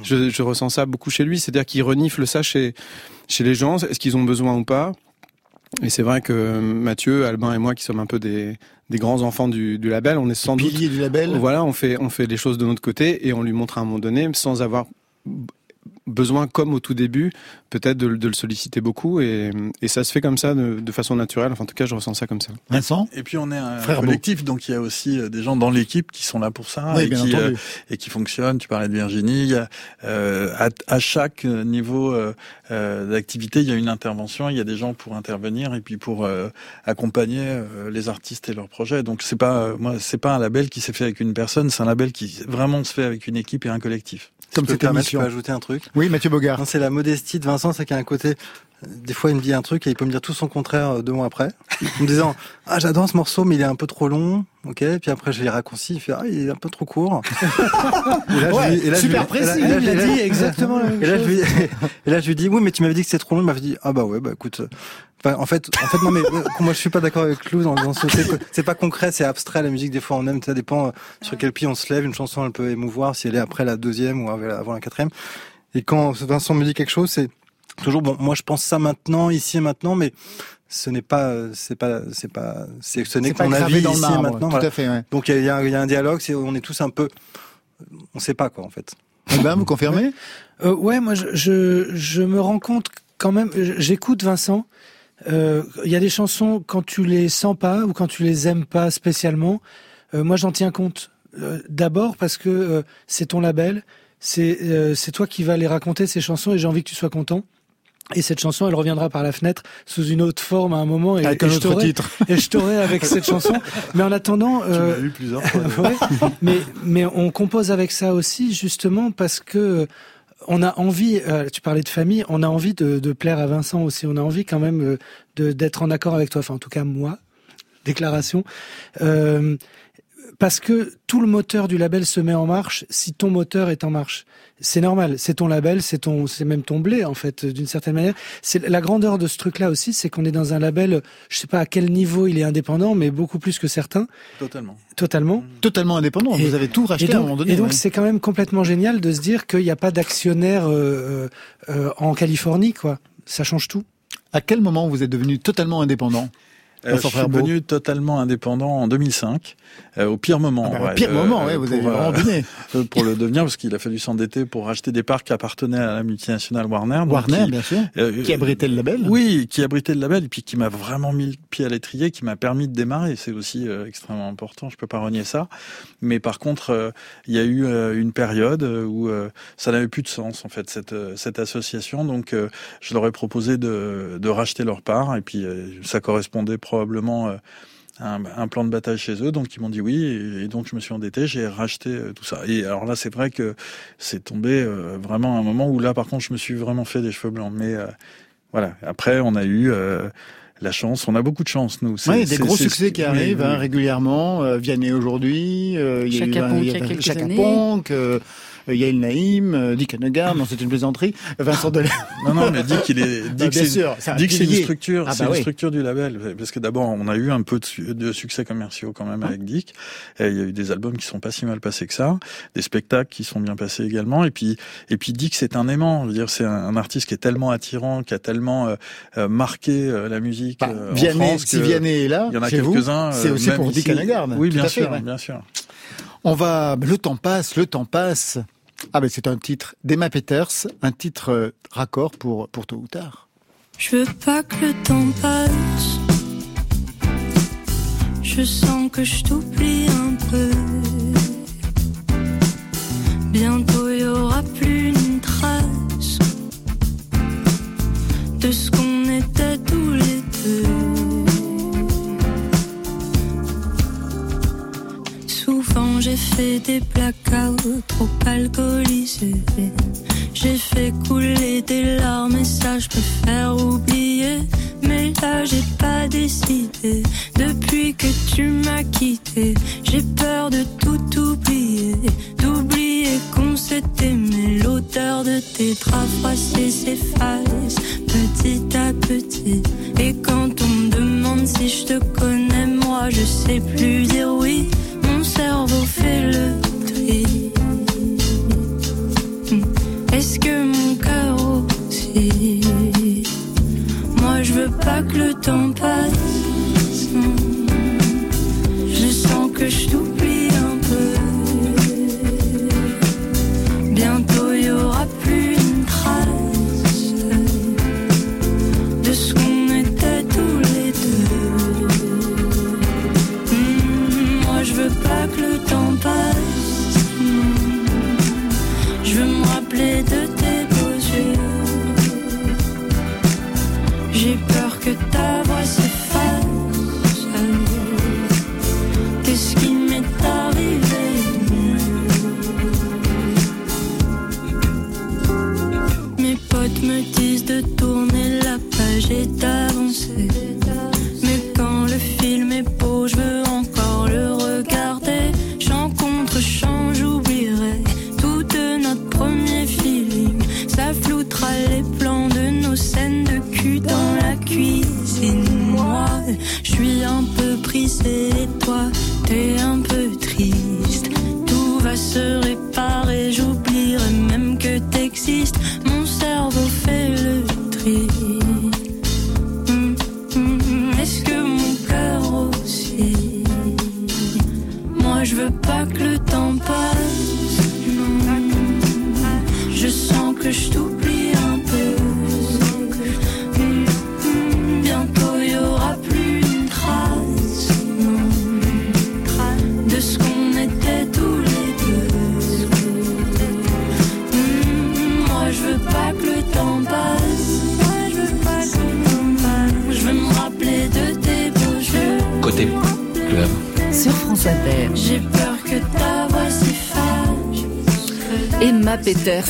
je, je ressens ça beaucoup chez lui. C'est à dire qu'il renifle ça chez chez les gens est-ce qu'ils ont besoin ou pas? Et c'est vrai que Mathieu, Albin et moi, qui sommes un peu des, des grands enfants du, du label, on est sans doute du label. Voilà, on fait on fait les choses de notre côté et on lui montre à un moment donné, sans avoir besoin, comme au tout début, peut-être de, de, le solliciter beaucoup et, et, ça se fait comme ça de, de, façon naturelle. Enfin, en tout cas, je ressens ça comme ça. Vincent? Et puis on est un Frère collectif, beau. donc il y a aussi des gens dans l'équipe qui sont là pour ça oui, et, qui, euh, et qui fonctionnent. Tu parlais de Virginie. Il y a, euh, à, à, chaque niveau euh, d'activité, il y a une intervention. Il y a des gens pour intervenir et puis pour euh, accompagner euh, les artistes et leurs projets. Donc c'est pas moi, c'est pas un label qui s'est fait avec une personne. C'est un label qui vraiment se fait avec une équipe et un collectif. Comme cette émission. Je peux ajouter un truc? Oui, Mathieu Bogart. C'est la modestie de Vincent, c'est qu'il y a un côté. Des fois, il me dit un truc et il peut me dire tout son contraire euh, deux mois après, en me disant ah j'adore ce morceau mais il est un peu trop long, ok. Puis après je l'ai raccourci, il fait ah il est un peu trop court. Et là, je Ouais, lui- et là, je super précis. et là, Il a dit <laughs> exactement la même Et là, je chose. lui, et là, je lui dis, oui, mais tu m'avais dit que c'était trop long. Il m'avait dit, ah bah ouais, bah écoute. euh, enfin, en fait, en fait, non, mais euh, moi, je suis pas d'accord avec Lou dans, dans ce. c'est pas concret, c'est abstrait. La musique, des fois, on aime. Ça dépend sur quel pied on se lève. Une chanson, elle peut émouvoir si elle est après la deuxième ou avant la quatrième. Et quand Vincent me dit quelque chose, c'est toujours bon. Moi, je pense ça maintenant, ici et maintenant, mais ce n'est pas, c'est pas, c'est pas, c'est, ce n'est gravé avis dans le ici et maintenant. tout voilà. à fait, ouais. Donc il y a- y, un- il y a un dialogue. On est tous un peu, on sait pas quoi en fait. Eh ben, vous confirmez? Euh, ouais, moi je, je, je me rends compte quand même, j'écoute Vincent, euh, il y a des chansons quand tu les sens pas ou quand tu les aimes pas spécialement, euh, moi j'en tiens compte. Euh, D'abord parce que euh, c'est ton label, c'est euh, c'est toi qui vas les raconter ces chansons et j'ai envie que tu sois content. Et cette chanson, elle reviendra par la fenêtre sous une autre forme à un moment. Et, Avec et un je autre t'aurai- titre. Et je t'aurai avec cette <laughs> chanson. Mais en attendant, euh, l'as eu plusieurs fois, <laughs> ouais, mais mais on compose avec ça aussi justement parce que on a envie. euh, tu parlais de famille, on a envie de, de plaire à Vincent aussi. On a envie quand même euh, de d'être en accord avec toi. Enfin, en tout cas moi. Déclaration. Euh, parce que tout le moteur du label se met en marche si ton moteur est en marche. C'est normal, c'est ton label, c'est ton, c'est même ton blé en fait, d'une certaine manière. C'est la grandeur de ce truc-là aussi, c'est qu'on est dans un label, je sais pas à quel niveau il est indépendant, mais beaucoup plus que certains, Totalement. totalement. Totalement indépendant. Et- vous avez tout racheté donc, à un moment donné. Et donc ouais. c'est quand même complètement génial de se dire qu'il n'y a pas d'actionnaire euh, euh, en Californie, quoi. Ça change tout. À quel moment vous êtes devenu totalement indépendant? Euh, je suis devenu totalement indépendant en 2005, euh, au pire moment. Ah bah, au pire moment, ouais, vous pour, avez vraiment <laughs> donné. euh, pour le devenir, parce qu'il a fallu s'endetter pour racheter des parcs qui appartenaient à la multinationale Warner. Warner, qui- bien sûr, euh, qui abritait le label. Oui, qui abritait le label et puis qui m'a vraiment mis le pied à l'étrier, qui m'a permis de démarrer. C'est aussi euh, extrêmement important. Je peux pas renier ça. Mais par contre, euh, il y a eu euh, une période euh, où euh, ça n'avait plus de sens en fait cette euh, cette association. Donc, euh, je leur ai proposé de de racheter leur part et puis euh, ça correspondait probablement. Euh, à un, un plan de bataille chez eux, donc ils m'ont dit oui, et, et donc je me suis endetté, j'ai racheté euh, tout ça. Et alors là, c'est vrai que c'est tombé euh, vraiment à un moment où là, par contre, je me suis vraiment fait des cheveux blancs. Mais euh, voilà. Après, on a eu euh, la chance. On a beaucoup de chance, nous. Oui, des gros succès qui arrivent oui, hein, oui. régulièrement. Euh, Vianney aujourd'hui, euh, il y a eu Chaka un- Ponk il y il y a Chaka. Ponk, euh, Yael Naïm, euh, Dick Hanegar, non c'est une plaisanterie, Vincent Delay. Non, non, mais dit qu'il est, <laughs> Bah, que bien c'est, c'est c'est une structure, Ah, c'est bah une oui. structure du label. Parce que d'abord, on a eu un peu de, su- de succès commerciaux quand même avec Dick. Et il y a eu des albums qui sont pas si mal passés que ça, des spectacles qui sont bien passés également. Et puis, et puis Dick, c'est un aimant. Je veux dire, c'est un, un artiste qui est tellement attirant, qui a tellement euh, euh, marqué euh, la musique euh, en Vianney, France. si Vianney est là, il y en a quelques-uns. c'est euh, aussi pour Dick. Hanegar. Oui, bien fait, sûr, ouais. bien sûr. On va, le temps passe, le temps passe. Ah ben c'est un titre d'Emma Peters, un titre euh, raccord pour pour tôt ou tard. Je veux pas que le temps passe. Je sens que je t'oublie un peu. Bientôt y aura plus des blackouts trop alcoolisés. J'ai fait couler des larmes et ça je peux faire oublier. Mais là j'ai pas décidé depuis que tu m'as quitté. J'ai peur de tout oublier, d'oublier qu'on s'est aimé. L'odeur de tes draps s'efface petit à petit. Et quand on me demande si je te connais, moi je sais plus dire oui. Mon cerveau fait le tri. Est-ce que mon cœur aussi? Moi je veux pas que le temps passe. Je sens que je t'oublie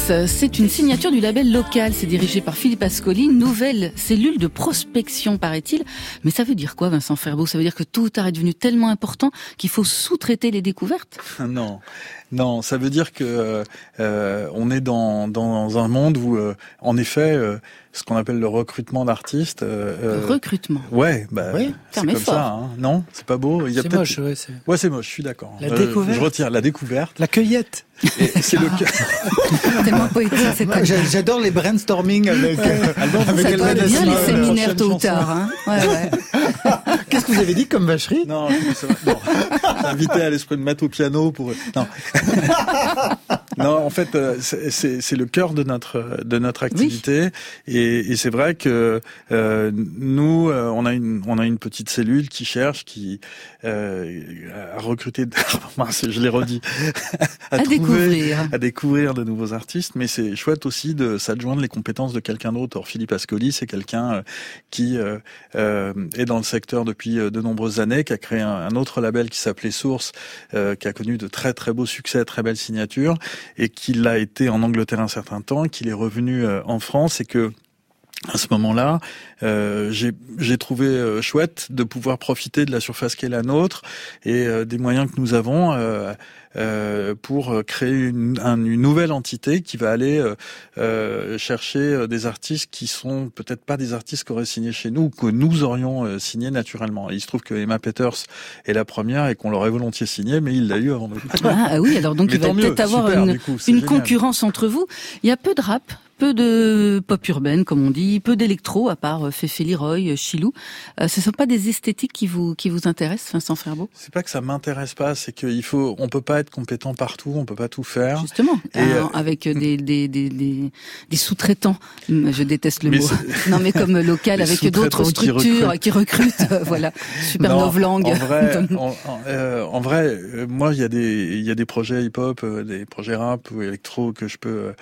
C'est une signature du label local. C'est dirigé par Philippe Ascoli, nouvelle cellule de prospection, paraît-il. Mais ça veut dire quoi, Vincent Ferbeau? Ça veut dire que tout est devenu tellement important qu'il faut sous-traiter les découvertes? <laughs> Non, non, ça veut dire que euh, on est dans, dans un monde où, euh, en effet, euh, ce qu'on appelle le recrutement d'artistes. euh, Le recrutement. Ouais, bah, Oui, c'est comme fort. ça. Hein. Non, c'est pas beau. Il y a C'est moche, ouais, c'est- Ouais, c'est moche. Je suis d'accord. La Je- découverte. Je retire la découverte. La cueillette. Et c'est le cas. <laughs> Tellement poétique, c'est j'a- J'adore les brainstorming avec, euh, avec Ça doit bien les séminaires tôt ou tard. Hein ouais, ouais. Qu'est-ce que vous avez dit comme vacherie? Non, c'est vrai. Invité à l'esprit de mettre au piano pour. Non. <laughs> non, en fait, euh, c'est- le cœur de notre de notre activité, et, et c'est vrai que euh, nous, euh, on a une on a une petite cellule qui cherche, qui euh, à recruter. <laughs> Mince, je l'ai redit. <laughs> À trouver- découvrir. à découvrir de nouveaux artistes, mais c'est chouette aussi de s'adjoindre les compétences de quelqu'un d'autre. Or, Philippe Ascoli, c'est quelqu'un euh, qui euh, est dans le secteur depuis de nombreuses années, qui a créé un, un autre label qui s'appelait Source, euh, qui a connu de très très beaux succès, très belles signatures, et qui l'a été en Angleterre un certain temps, qu'il est revenu euh, en France et que à ce moment-là, euh, j'ai trouvé euh, chouette de pouvoir profiter de la surface qui est la nôtre et euh, des moyens que nous avons euh, pour créer une, un- une nouvelle entité qui va aller euh, euh, chercher euh, des artistes qui sont peut-être pas des artistes qui auraient signé chez nous ou que nous aurions euh, signé naturellement. Et il se trouve que Emma Peters est la première et qu'on l'aurait volontiers signé, mais il l'a eu avant nous. Ah ah oui, alors donc Mais il va peut-être avoir super, une, coup, une concurrence entre vous. Il y a peu de rap, peu de pop urbaine, comme on dit, peu d'électro, à part euh, Féfé Leroy, euh, Chilou. Euh, ce ne sont pas des esthétiques qui vous, qui vous intéressent, Vincent Ferbeau? C'est pas que ça m'intéresse pas, c'est qu'il faut, on peut pas être compétent partout, on peut pas tout faire. Justement, Et, euh, euh, avec <laughs> des, des, des, des, des sous-traitants. Hum, Je déteste le Mais mot. Non, mais comme local, <laughs> avec d'autres qui structures recrutent. qui recrutent. <laughs> voilà, super Non, novlangue. En vrai, en, en- euh, en vrai, moi, il y a des, il y a des projets hip-hop, des projets rap ou électro que je peux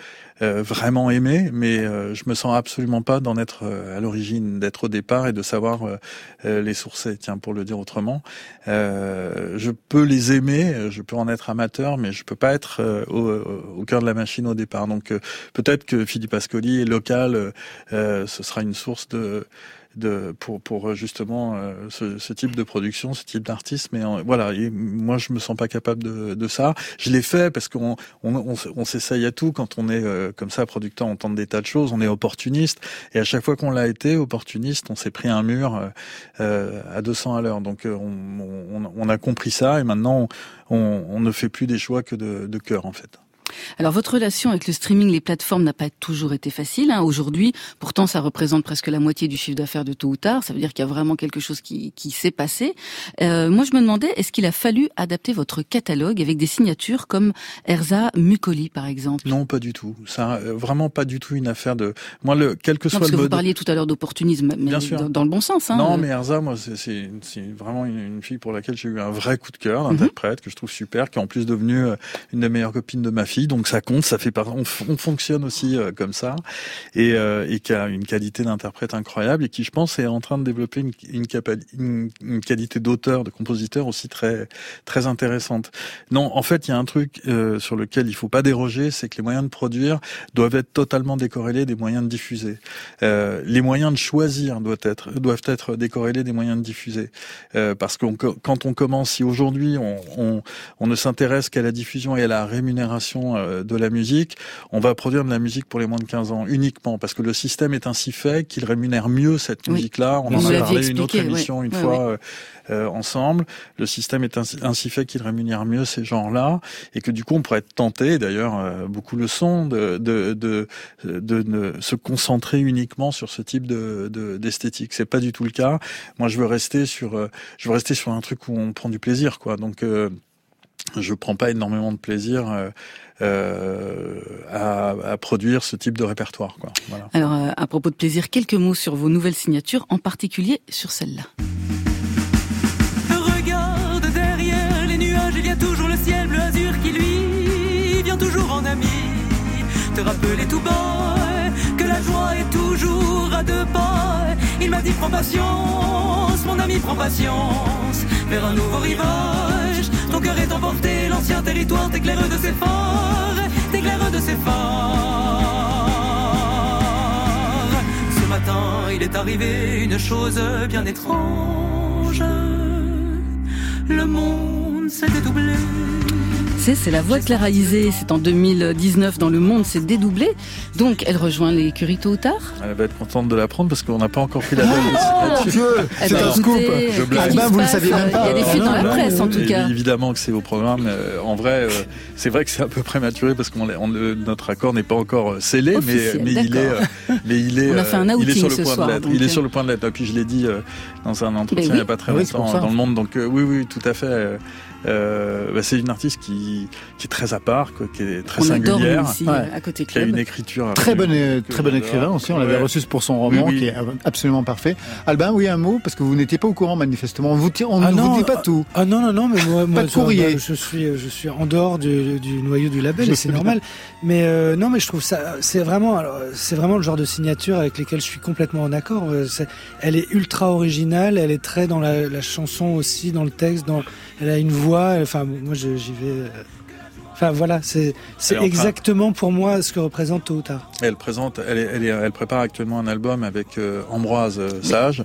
euh, vraiment aimer, mais euh, je me sens absolument pas d'en être euh, à l'origine, d'être au départ et de savoir euh, les sourcer. Tiens, pour le dire autrement, je peux les aimer, je peux en être amateur, mais je peux pas être au, au cœur de la machine au départ. Donc peut-être que Philippe Ascoli est local, ce sera une source de de pour pour euh, justement euh, ce, ce type de production, ce type d'artiste. Mais euh, voilà, et moi je me sens pas capable de, de ça. Je l'ai fait parce qu'on on, on, s'essaye à tout quand on est euh, comme ça producteur. On tente des tas de choses, on est opportuniste. Et à chaque fois qu'on l'a été opportuniste, on s'est pris un mur euh, euh, à 200 à l'heure. Donc on, on, on a compris ça et maintenant on, on ne fait plus des choix que de, de cœur en fait. Alors votre relation avec le streaming, les plateformes n'a pas toujours été facile. Hein. Aujourd'hui, pourtant, ça représente presque la moitié du chiffre d'affaires de tôt ou tard. Ça veut dire qu'il y a vraiment quelque chose qui, qui s'est passé. Euh, moi, je me demandais, est-ce qu'il a fallu adapter votre catalogue avec des signatures comme Erza Mukoli, par exemple? Non, pas du tout. Ça euh, vraiment pas du tout une affaire de moi le quel que Non, soit parce le que vous parliez tout à l'heure d'opportunisme, mais Bien sûr. dans, dans le bon sens. Hein. Non, Euh, mais Erza, moi, c'est- vraiment une, une fille pour laquelle j'ai eu un vrai coup de cœur Mhm. d'interprète que je trouve super, qui est en plus devenue euh, une des meilleures copines de ma fille. Donc ça compte, ça fait pas, on, fonctionne aussi comme ça, et, et qui a une qualité d'interprète incroyable et qui, je pense, est en train de développer une, une, une, qualité d'auteur, de compositeur aussi très très intéressante. Non, en fait, il y a un truc sur lequel il faut pas déroger, c'est que les moyens de produire doivent être totalement décorrélés des moyens de diffuser. les moyens de choisir doivent être doivent être décorrélés des moyens de diffuser, parce que quand on commence, si aujourd'hui on, on, on ne s'intéresse qu'à la diffusion et à la rémunération euh, de la musique, on va produire de la musique pour les moins de 15 ans uniquement parce que le système est ainsi fait qu'il rémunère mieux cette musique-là. On en a parlé une autre émission une fois. Euh, euh, ensemble. Le système est ainsi, fait qu'il rémunère mieux ces genres-là et que du coup on pourrait être tenté, d'ailleurs beaucoup le sont, de, de, de, de, se concentrer uniquement sur ce type de d'esthétique. C'est pas du tout le cas. Moi je veux rester sur je veux rester sur un truc où on prend du plaisir quoi. Donc je prends pas énormément de plaisir euh, euh, à, à, produire ce type de répertoire. Quoi. Voilà. Alors, euh, à propos de plaisir, quelques mots sur vos nouvelles signatures, en particulier sur celle-là. Regarde derrière les nuages, il y a toujours le ciel bleu azur qui lui vient toujours en ami. Te rappeler tout bas que la joie est toujours à deux pas. Il m'a dit prends patience, mon ami prends patience, vers un nouveau rivage ton cœur est emporté, l'ancien territoire t'éclaire de ses phares, t'éclaire de ses phares. Ce matin, il est arrivé une chose bien étrange. Le monde s'est dédoublé c'est la voix de Clara Isé. C'est en 2019 dans Le Monde, c'est dédoublé. Donc, elle rejoint l'écurie tôt ou tard. Elle va être contente de l'apprendre parce qu'on n'a pas encore pris la oh, C'est un scoop. Je blague. vous le saviez même pas. Il y a des fuites dans la presse, en tout cas. Évidemment que c'est au programme. Euh, en vrai, euh, c'est vrai que c'est un peu prématuré parce que notre accord n'est pas encore euh, scellé, mais, mais il est, mais il est, On a fait un il est sur le point de l'être. Il est sur le point de l'être. Et puis je l'ai dit dans un entretien il n'y a pas très ah longtemps dans le Monde. Donc oui, oui, tout à fait. Euh, bah, c'est une artiste qui, qui est très à part, quoi, qui est très on singulière, aussi, à côté qui a une écriture très bonne, très bon écrivain aussi. On l'avait reçu pour son roman, qui est absolument parfait. Albin, oui un mot parce que vous n'étiez pas au courant manifestement. On vous on ah ne vous dit pas tout. Ah non non non, mais moi, pas de courrier. je suis je suis en dehors du, du noyau du label et c'est normal. Mais euh, non, mais je trouve ça c'est vraiment c'est vraiment le genre de signature avec lesquelles je suis complètement en accord. Euh, elle est ultra originale, elle est très dans la, la chanson aussi, dans le texte, dans elle a une voix. Enfin, moi, j'y vais. Euh, enfin voilà, c'est c'est exactement pour moi ce que représente tôt ou tard. Elle présente, elle, elle, elle prépare actuellement un album avec euh, Ambroise euh, Sage,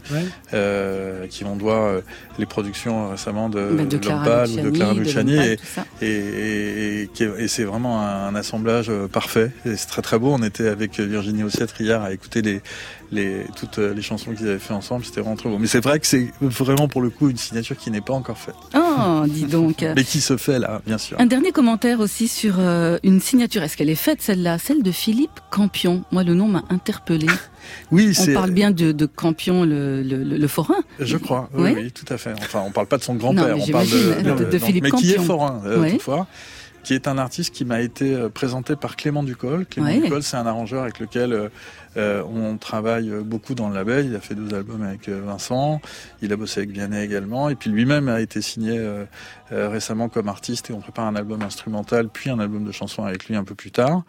euh, qui on doit les productions récemment de, bah, de, Clara ou de Clara Luciani, et, et, et, et c'est vraiment un, assemblage parfait. C'est très très beau. On était avec Virginie Ossiètre hier à écouter les les, toutes les chansons qu'ils avaient fait ensemble, c'était vraiment très beau. Mais c'est vrai que c'est vraiment pour le coup une signature qui n'est pas encore faite. Oh, dis donc. <laughs> Mais qui se fait là, bien sûr. Un dernier commentaire aussi sur euh, une signature. Est-ce qu'elle est faite celle-là? Celle de Philippe Campion. Moi, le nom m'a interpellé. <laughs> Oui, on parle bien de, de Campion, le, le, le, forain. Je crois, oui, oui, tout à fait. Enfin, on parle pas de son grand-père, on parle de, de, Philippe mais Campion. qui est forain, euh, toutefois qui est un artiste qui m'a été euh, présenté par Clément Ducol. Clément Ducol, c'est un arrangeur avec lequel euh, on travaille beaucoup dans le label. Il a fait deux albums avec euh, Vincent. Il a bossé avec Vianney également. Et puis lui-même a été signé euh, récemment comme artiste et on prépare un album instrumental puis un album de chansons avec lui un peu plus tard.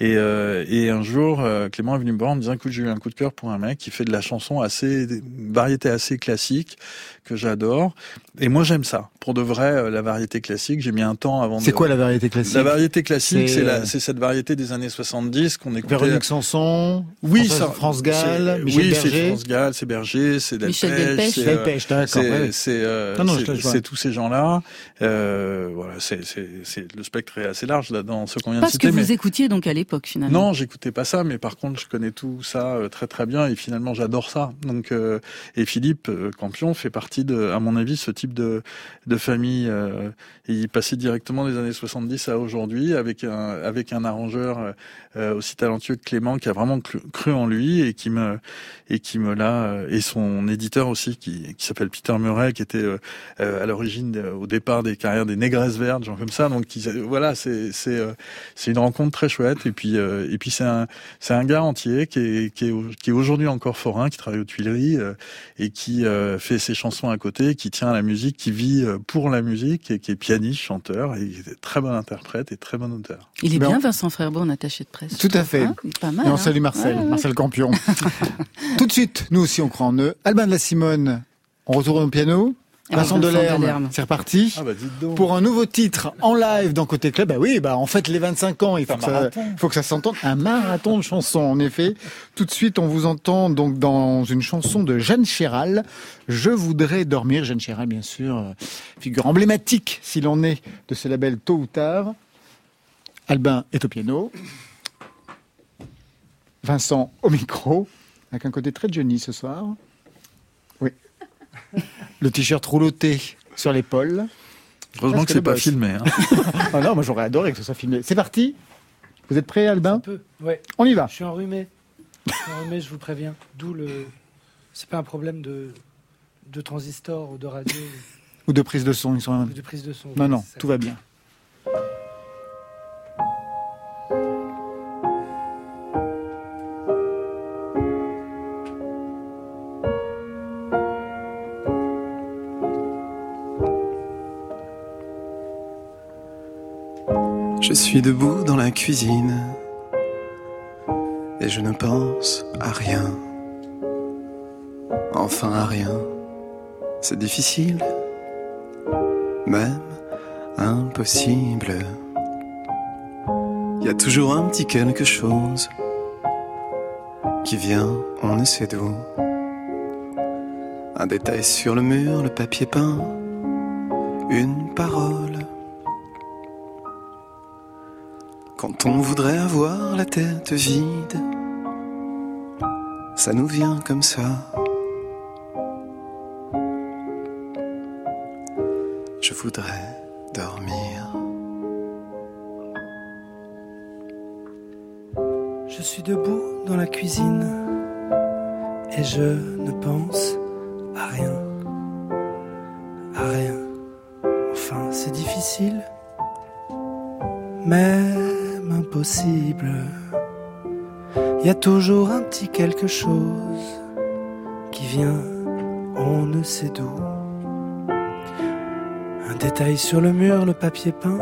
Et, et un jour, Clément est venu me voir en me disant écoute, j'ai eu un coup de cœur pour un mec qui fait de la chanson assez, une variété assez classique que j'adore. Et moi, j'aime ça. Pour de vrai, la variété classique, j'ai mis un temps avant C'est quoi la variété classique? La variété classique, c'est cette variété des années 70 qu'on écoutait. Véronique Sanson oui, ça, France Gall, Michel oui, Berger. c'est France Gall, c'est Berger, c'est Michel Delpech. C'est Delpech, d'accord. C'est euh, tous ces gens-là. Euh, voilà, c'est le spectre est assez large là dans ce qu'on vient Parce de citer. Parce que vous mais... écoutiez donc à l'époque finalement. Non, j'écoutais pas ça, mais par contre, je connais tout ça euh, très très bien et finalement, j'adore ça. Donc, euh, et Philippe euh, Campion fait partie de, à mon avis, ce type de de famille. Euh, il passait directement des années 70 à aujourd'hui avec un avec un arrangeur aussi talentueux que Clément qui a vraiment cru, en lui et qui me et qui me l'a euh, et son éditeur aussi qui, qui s'appelle Peter Murray qui était euh, euh, à l'origine au départ des carrières des négresses vertes genre comme ça donc qui, voilà c'est c'est c'est une rencontre très chouette et puis et puis c'est un c'est un gars entier qui est qui est qui est aujourd'hui encore forain qui travaille aux Tuileries et qui fait ses chansons à côté qui tient à la musique qui vit pour la musique et qui est pianiste chanteur et très bon interprète et très bon auteur. Il est bien Vincent Frerbeau en attaché de presse. Tout à fait. Hein pas mal. Et on hein. salue Marcel. Marcel Campion. <laughs> Tout de suite, nous aussi on croit en eux. Albin de la Simone, on retourne au piano. Ah, Vincent Vincent Delerme, Delerme. c'est reparti. Ah bah. Pour un nouveau titre en live dans Côté Club, bah oui, bah en fait les 25 ans, il faut, que ça, marathon. faut que ça s'entende. Un marathon de chansons, en effet. Tout de suite, on vous entend donc dans une chanson de Jeanne Chéral. Je voudrais dormir. Jeanne Chéral, bien sûr, euh, figure emblématique, si l'on est, de ce label tôt ou tard. Albin est au piano. Vincent au micro, avec un côté très Johnny ce soir. Oui. Le t-shirt rouloté sur l'épaule. Heureusement que c'est pas boss. filmé. Hein. <laughs> Ah non, moi j'aurais adoré que ce soit filmé. C'est parti Vous êtes prêts, Albin peu. Ouais. On y va. Je suis enrhumé. Je suis enrhumé, je vous préviens. D'où le. C'est pas un problème de de transistor ou de radio Ou de prise de son, ils sont. ou de prise de son. Non, non, tout va bien. Je suis debout dans la cuisine et je ne pense à rien. Enfin à rien. C'est difficile, même impossible. Il y a toujours un petit quelque chose qui vient, on ne sait d'où. Un détail sur le mur, le papier peint, une parole. Quand on voudrait avoir la tête vide, ça nous vient comme ça. Je voudrais dormir. Je suis debout dans la cuisine et je ne pense à rien. À rien. Enfin, c'est difficile, impossible. Il y a toujours un petit quelque chose qui vient, on ne sait d'où. Un détail sur le mur, le papier peint,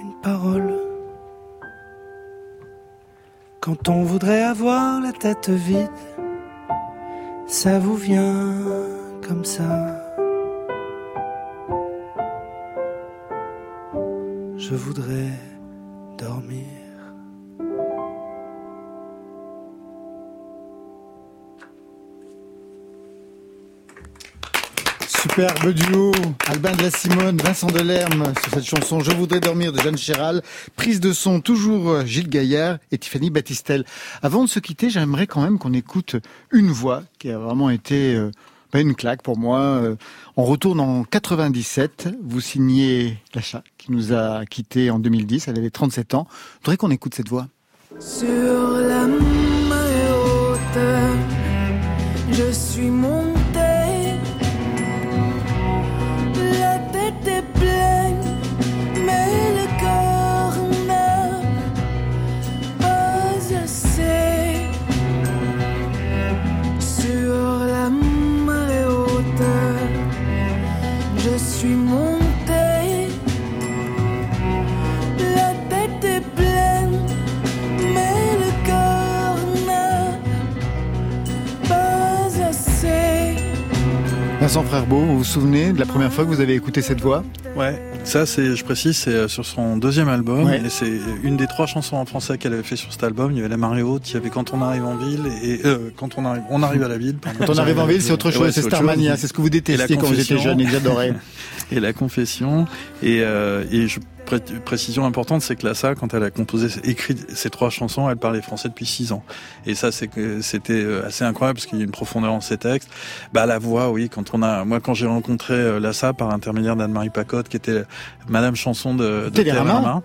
une parole. Quand on voudrait avoir la tête vide, ça vous vient comme ça. Je voudrais dormir. Superbe duo, Albin de la Simone, Vincent Delerme sur cette chanson Je voudrais dormir de Jeanne Chéral. Prise de son toujours euh, Gilles Gaillard et Tiffany Battistel. Avant de se quitter, j'aimerais quand même qu'on écoute une voix qui a vraiment été une claque pour moi. Euh, On retourne en 97. Vous signez Lacha qui nous a quittés en 2010. Elle avait 37 ans. Je voudrais qu'on écoute cette voix. Sur la marée haute, je suis montée. Vincent Frerbeau, vous vous souvenez de la première fois que vous avez écouté cette voix? Ouais, ça c'est, je précise, c'est euh, sur son deuxième album Ouais. et c'est une des trois chansons en français qu'elle avait fait sur cet album. Il y avait La marée haute, il y avait Quand on arrive en ville et euh, quand on arrive, on arrive à la ville. pardon. Quand on arrive en ville, c'est autre chose, Ouais, c'est Starmania, c'est ce que vous détestiez quand vous étiez jeune et que j'adorais. <laughs> et la confession et euh, et je pré- précision importante, c'est que Lassa, quand elle a composé, écrit ces trois chansons, elle parlait français depuis six ans. Et ça, c'était euh, assez incroyable parce qu'il y a une profondeur dans ses textes. Bah la voix, oui. Quand on a, moi, quand j'ai rencontré euh, Lassa par intermédiaire d'Anne-Marie Pacotte, qui était Madame Chanson de, de Télérama. Télérama,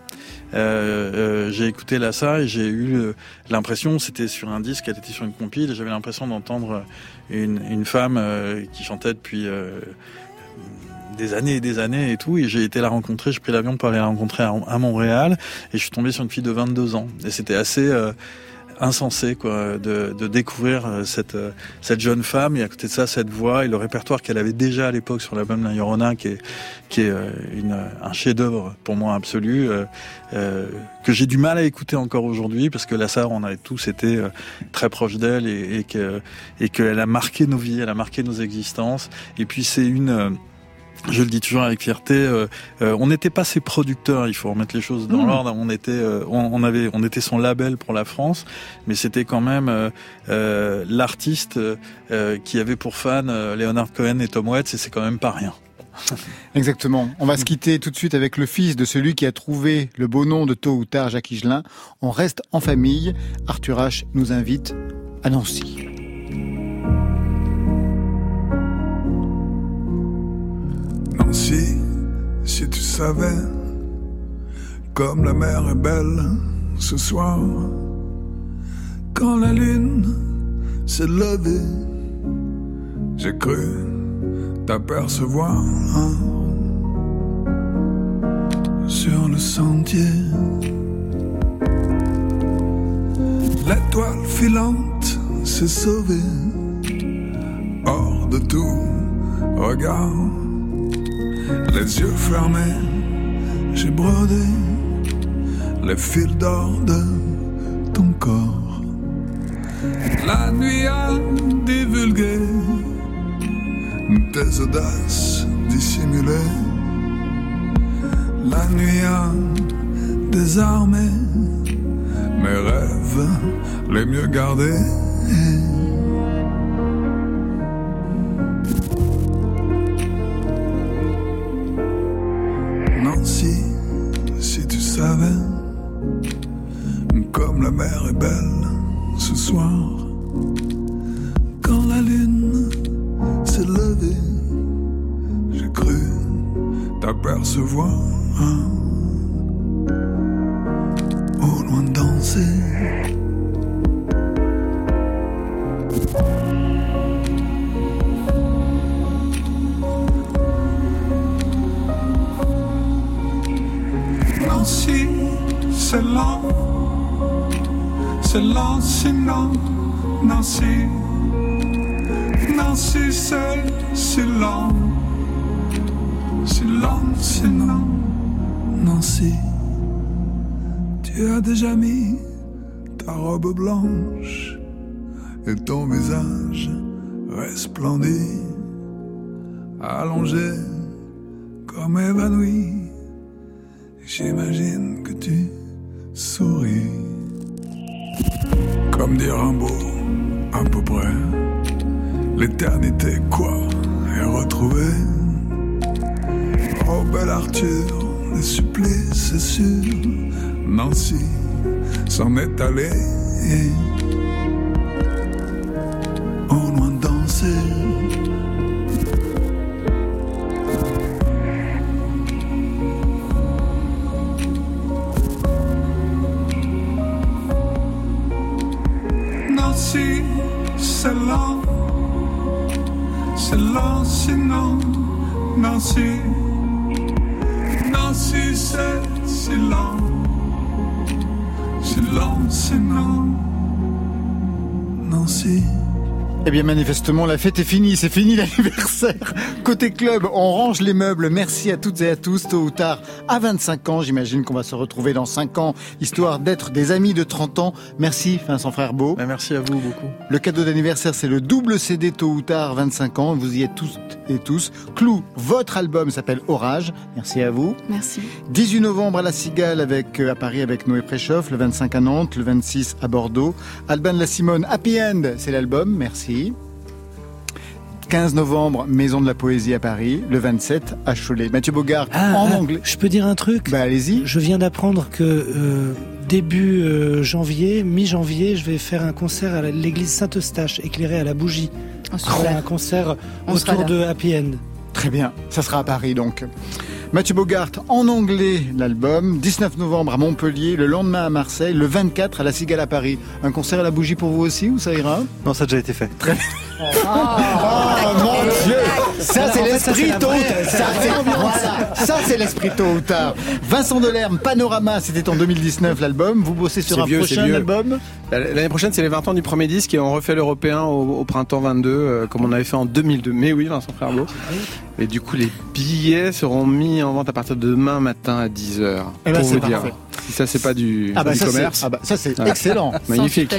euh, euh, j'ai écouté Lassa et j'ai eu l'impression, c'était sur un disque, elle était sur une compile, j'avais l'impression d'entendre une, une femme euh, qui chantait depuis euh, des années et des années et tout. Et j'ai été la rencontrer, j'ai pris l'avion pour aller la rencontrer à, Montréal. Et je suis tombé sur une fille de 22 ans. Et c'était assez... euh, insensé quoi, de, de découvrir cette cette jeune femme et à côté de ça cette voix et le répertoire qu'elle avait déjà à l'époque sur l'album La Llorona, qui est qui est une, un chef-d'œuvre pour moi absolu, euh, que j'ai du mal à écouter encore aujourd'hui parce que là ça on avait tous été très proches d'elle et, et qu'elle a marqué nos vies, elle a marqué nos existences. Et puis c'est une je le dis toujours avec fierté, euh, euh, on n'était pas ses producteurs, il faut remettre les choses dans mmh. l'ordre. On était, euh, on, avait, on était son label pour la France, mais c'était quand même l'artiste qui avait pour fans Leonard Cohen et Tom Waits, et c'est quand même pas rien. <laughs> Exactement. On va se quitter tout de suite avec le fils de celui qui a trouvé le beau nom de tôt ou tard Jacques Higelin. On reste en famille. Arthur H nous invite à Nancy. Comme la mer est belle ce soir, quand la lune s'est levée, j'ai cru t'apercevoir. Sur le sentier. L'étoile filante s'est sauvée. Hors de tout regard les yeux fermés, j'ai brodé les fils d'or de ton corps. La nuit a divulgué tes audaces dissimulées. La nuit a désarmé mes rêves les mieux gardés. Comme la mer est belle ce soir, quand la lune s'est levée, j'ai cru t'apercevoir si lent, si lent, sinon, Nancy, tu as déjà mis ta robe blanche et ton visage resplendit, allongé comme évanoui. J'imagine que tu souris. Comme dit Rimbaud, à peu près, l'éternité quoi? Est retrouvée. Oh bel Arthur, les supplices, c'est sûr, Nancy s'en est allée. Eh bien, manifestement, la fête est finie. C'est fini l'anniversaire. Côté club, on range les meubles. Merci à toutes et à tous. Tôt ou tard, à 25 ans, j'imagine qu'on va se retrouver dans 5 ans, histoire d'être des amis de 30 ans. Merci, Vincent Frère Beau. Ben, merci à vous beaucoup. Le cadeau d'anniversaire, c'est le double CD Tôt ou tard, 25 ans. Vous y êtes tous et tous. Clou, votre album s'appelle Orage. Merci à vous. Merci. 18 novembre à La Cigale avec, euh, à Paris avec Noé Préchoff, le 25 à Nantes, le 26 à Bordeaux. Alban La Simone, Happy End, c'est l'album. Merci. 15 novembre, Maison de la Poésie à Paris. Le 27 à Cholet. Mathieu Bogart, ah, en ah, anglais. Je peux dire un truc? Bah allez-y. Je viens d'apprendre que euh, début euh, janvier, mi-janvier, je vais faire un concert à l'église Saint-Eustache, éclairé à la bougie. Oh, un concert autour de Happy End. Très bien, ça sera à Paris donc. Mathieu Bogart en anglais l'album, 19 novembre à Montpellier, le lendemain à Marseille, le 24 à la Cigale à Paris. Un concert à la bougie pour vous aussi ou ça ira? Non, ça a déjà été fait. Très bien. Oh, mon Dieu Ça, c'est l'esprit tôt. Ça, ça c'est l'esprit tôt ou tard. Vincent Delerme, Panorama, c'était en 2019 l'album. Vous bossez sur un prochain album? L'année prochaine, c'est les 20 ans du premier disque et on refait l'européen au, printemps 22, euh, comme on avait fait en 2002. Mais oui, Vincent Frerbeau. Et du coup, les billets seront mis en vente à partir de demain matin à 10h. Eh ben, pour vous dire. Si ça, c'est pas du, ah bah du ça, commerce. Ah bah ça, c'est excellent. <laughs> Magnifique.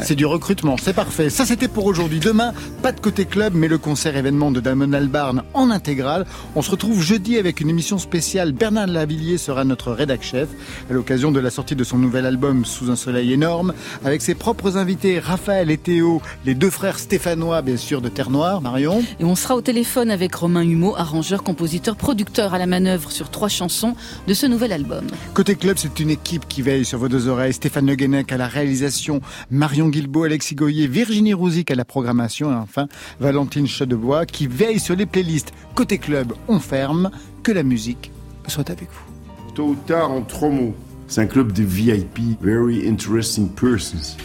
C'est du recrutement. C'est parfait. Ça, c'était pour aujourd'hui. Demain, pas de côté club, mais le concert événement de Damon Albarn en intégrale. On se retrouve jeudi avec une émission spéciale. Bernard Lavillier sera notre rédac chef à l'occasion de la sortie de son nouvel album Sous un soleil énorme, avec ses propres invités Raphaël et Théo, les deux frères stéphanois, bien sûr, de Terre Noire. Marion. Et on sera au téléphone avec Romain Humeau, arrangeur, compositeur, producteur à la manœuvre sur trois chansons de ce nouvel album. Côté club, c'est une équipe qui veille sur vos deux oreilles. Stéphane Le Guenec à la réalisation, Marion Guilbeault, Alexis Goyer, Virginie Rouzic à la programmation et enfin Valentine Chedebois qui veille sur les playlists. Côté club, on ferme. Que la musique soit avec vous. Tôt ou tard, en trois mots. C'est un club de VIP, very interesting persons.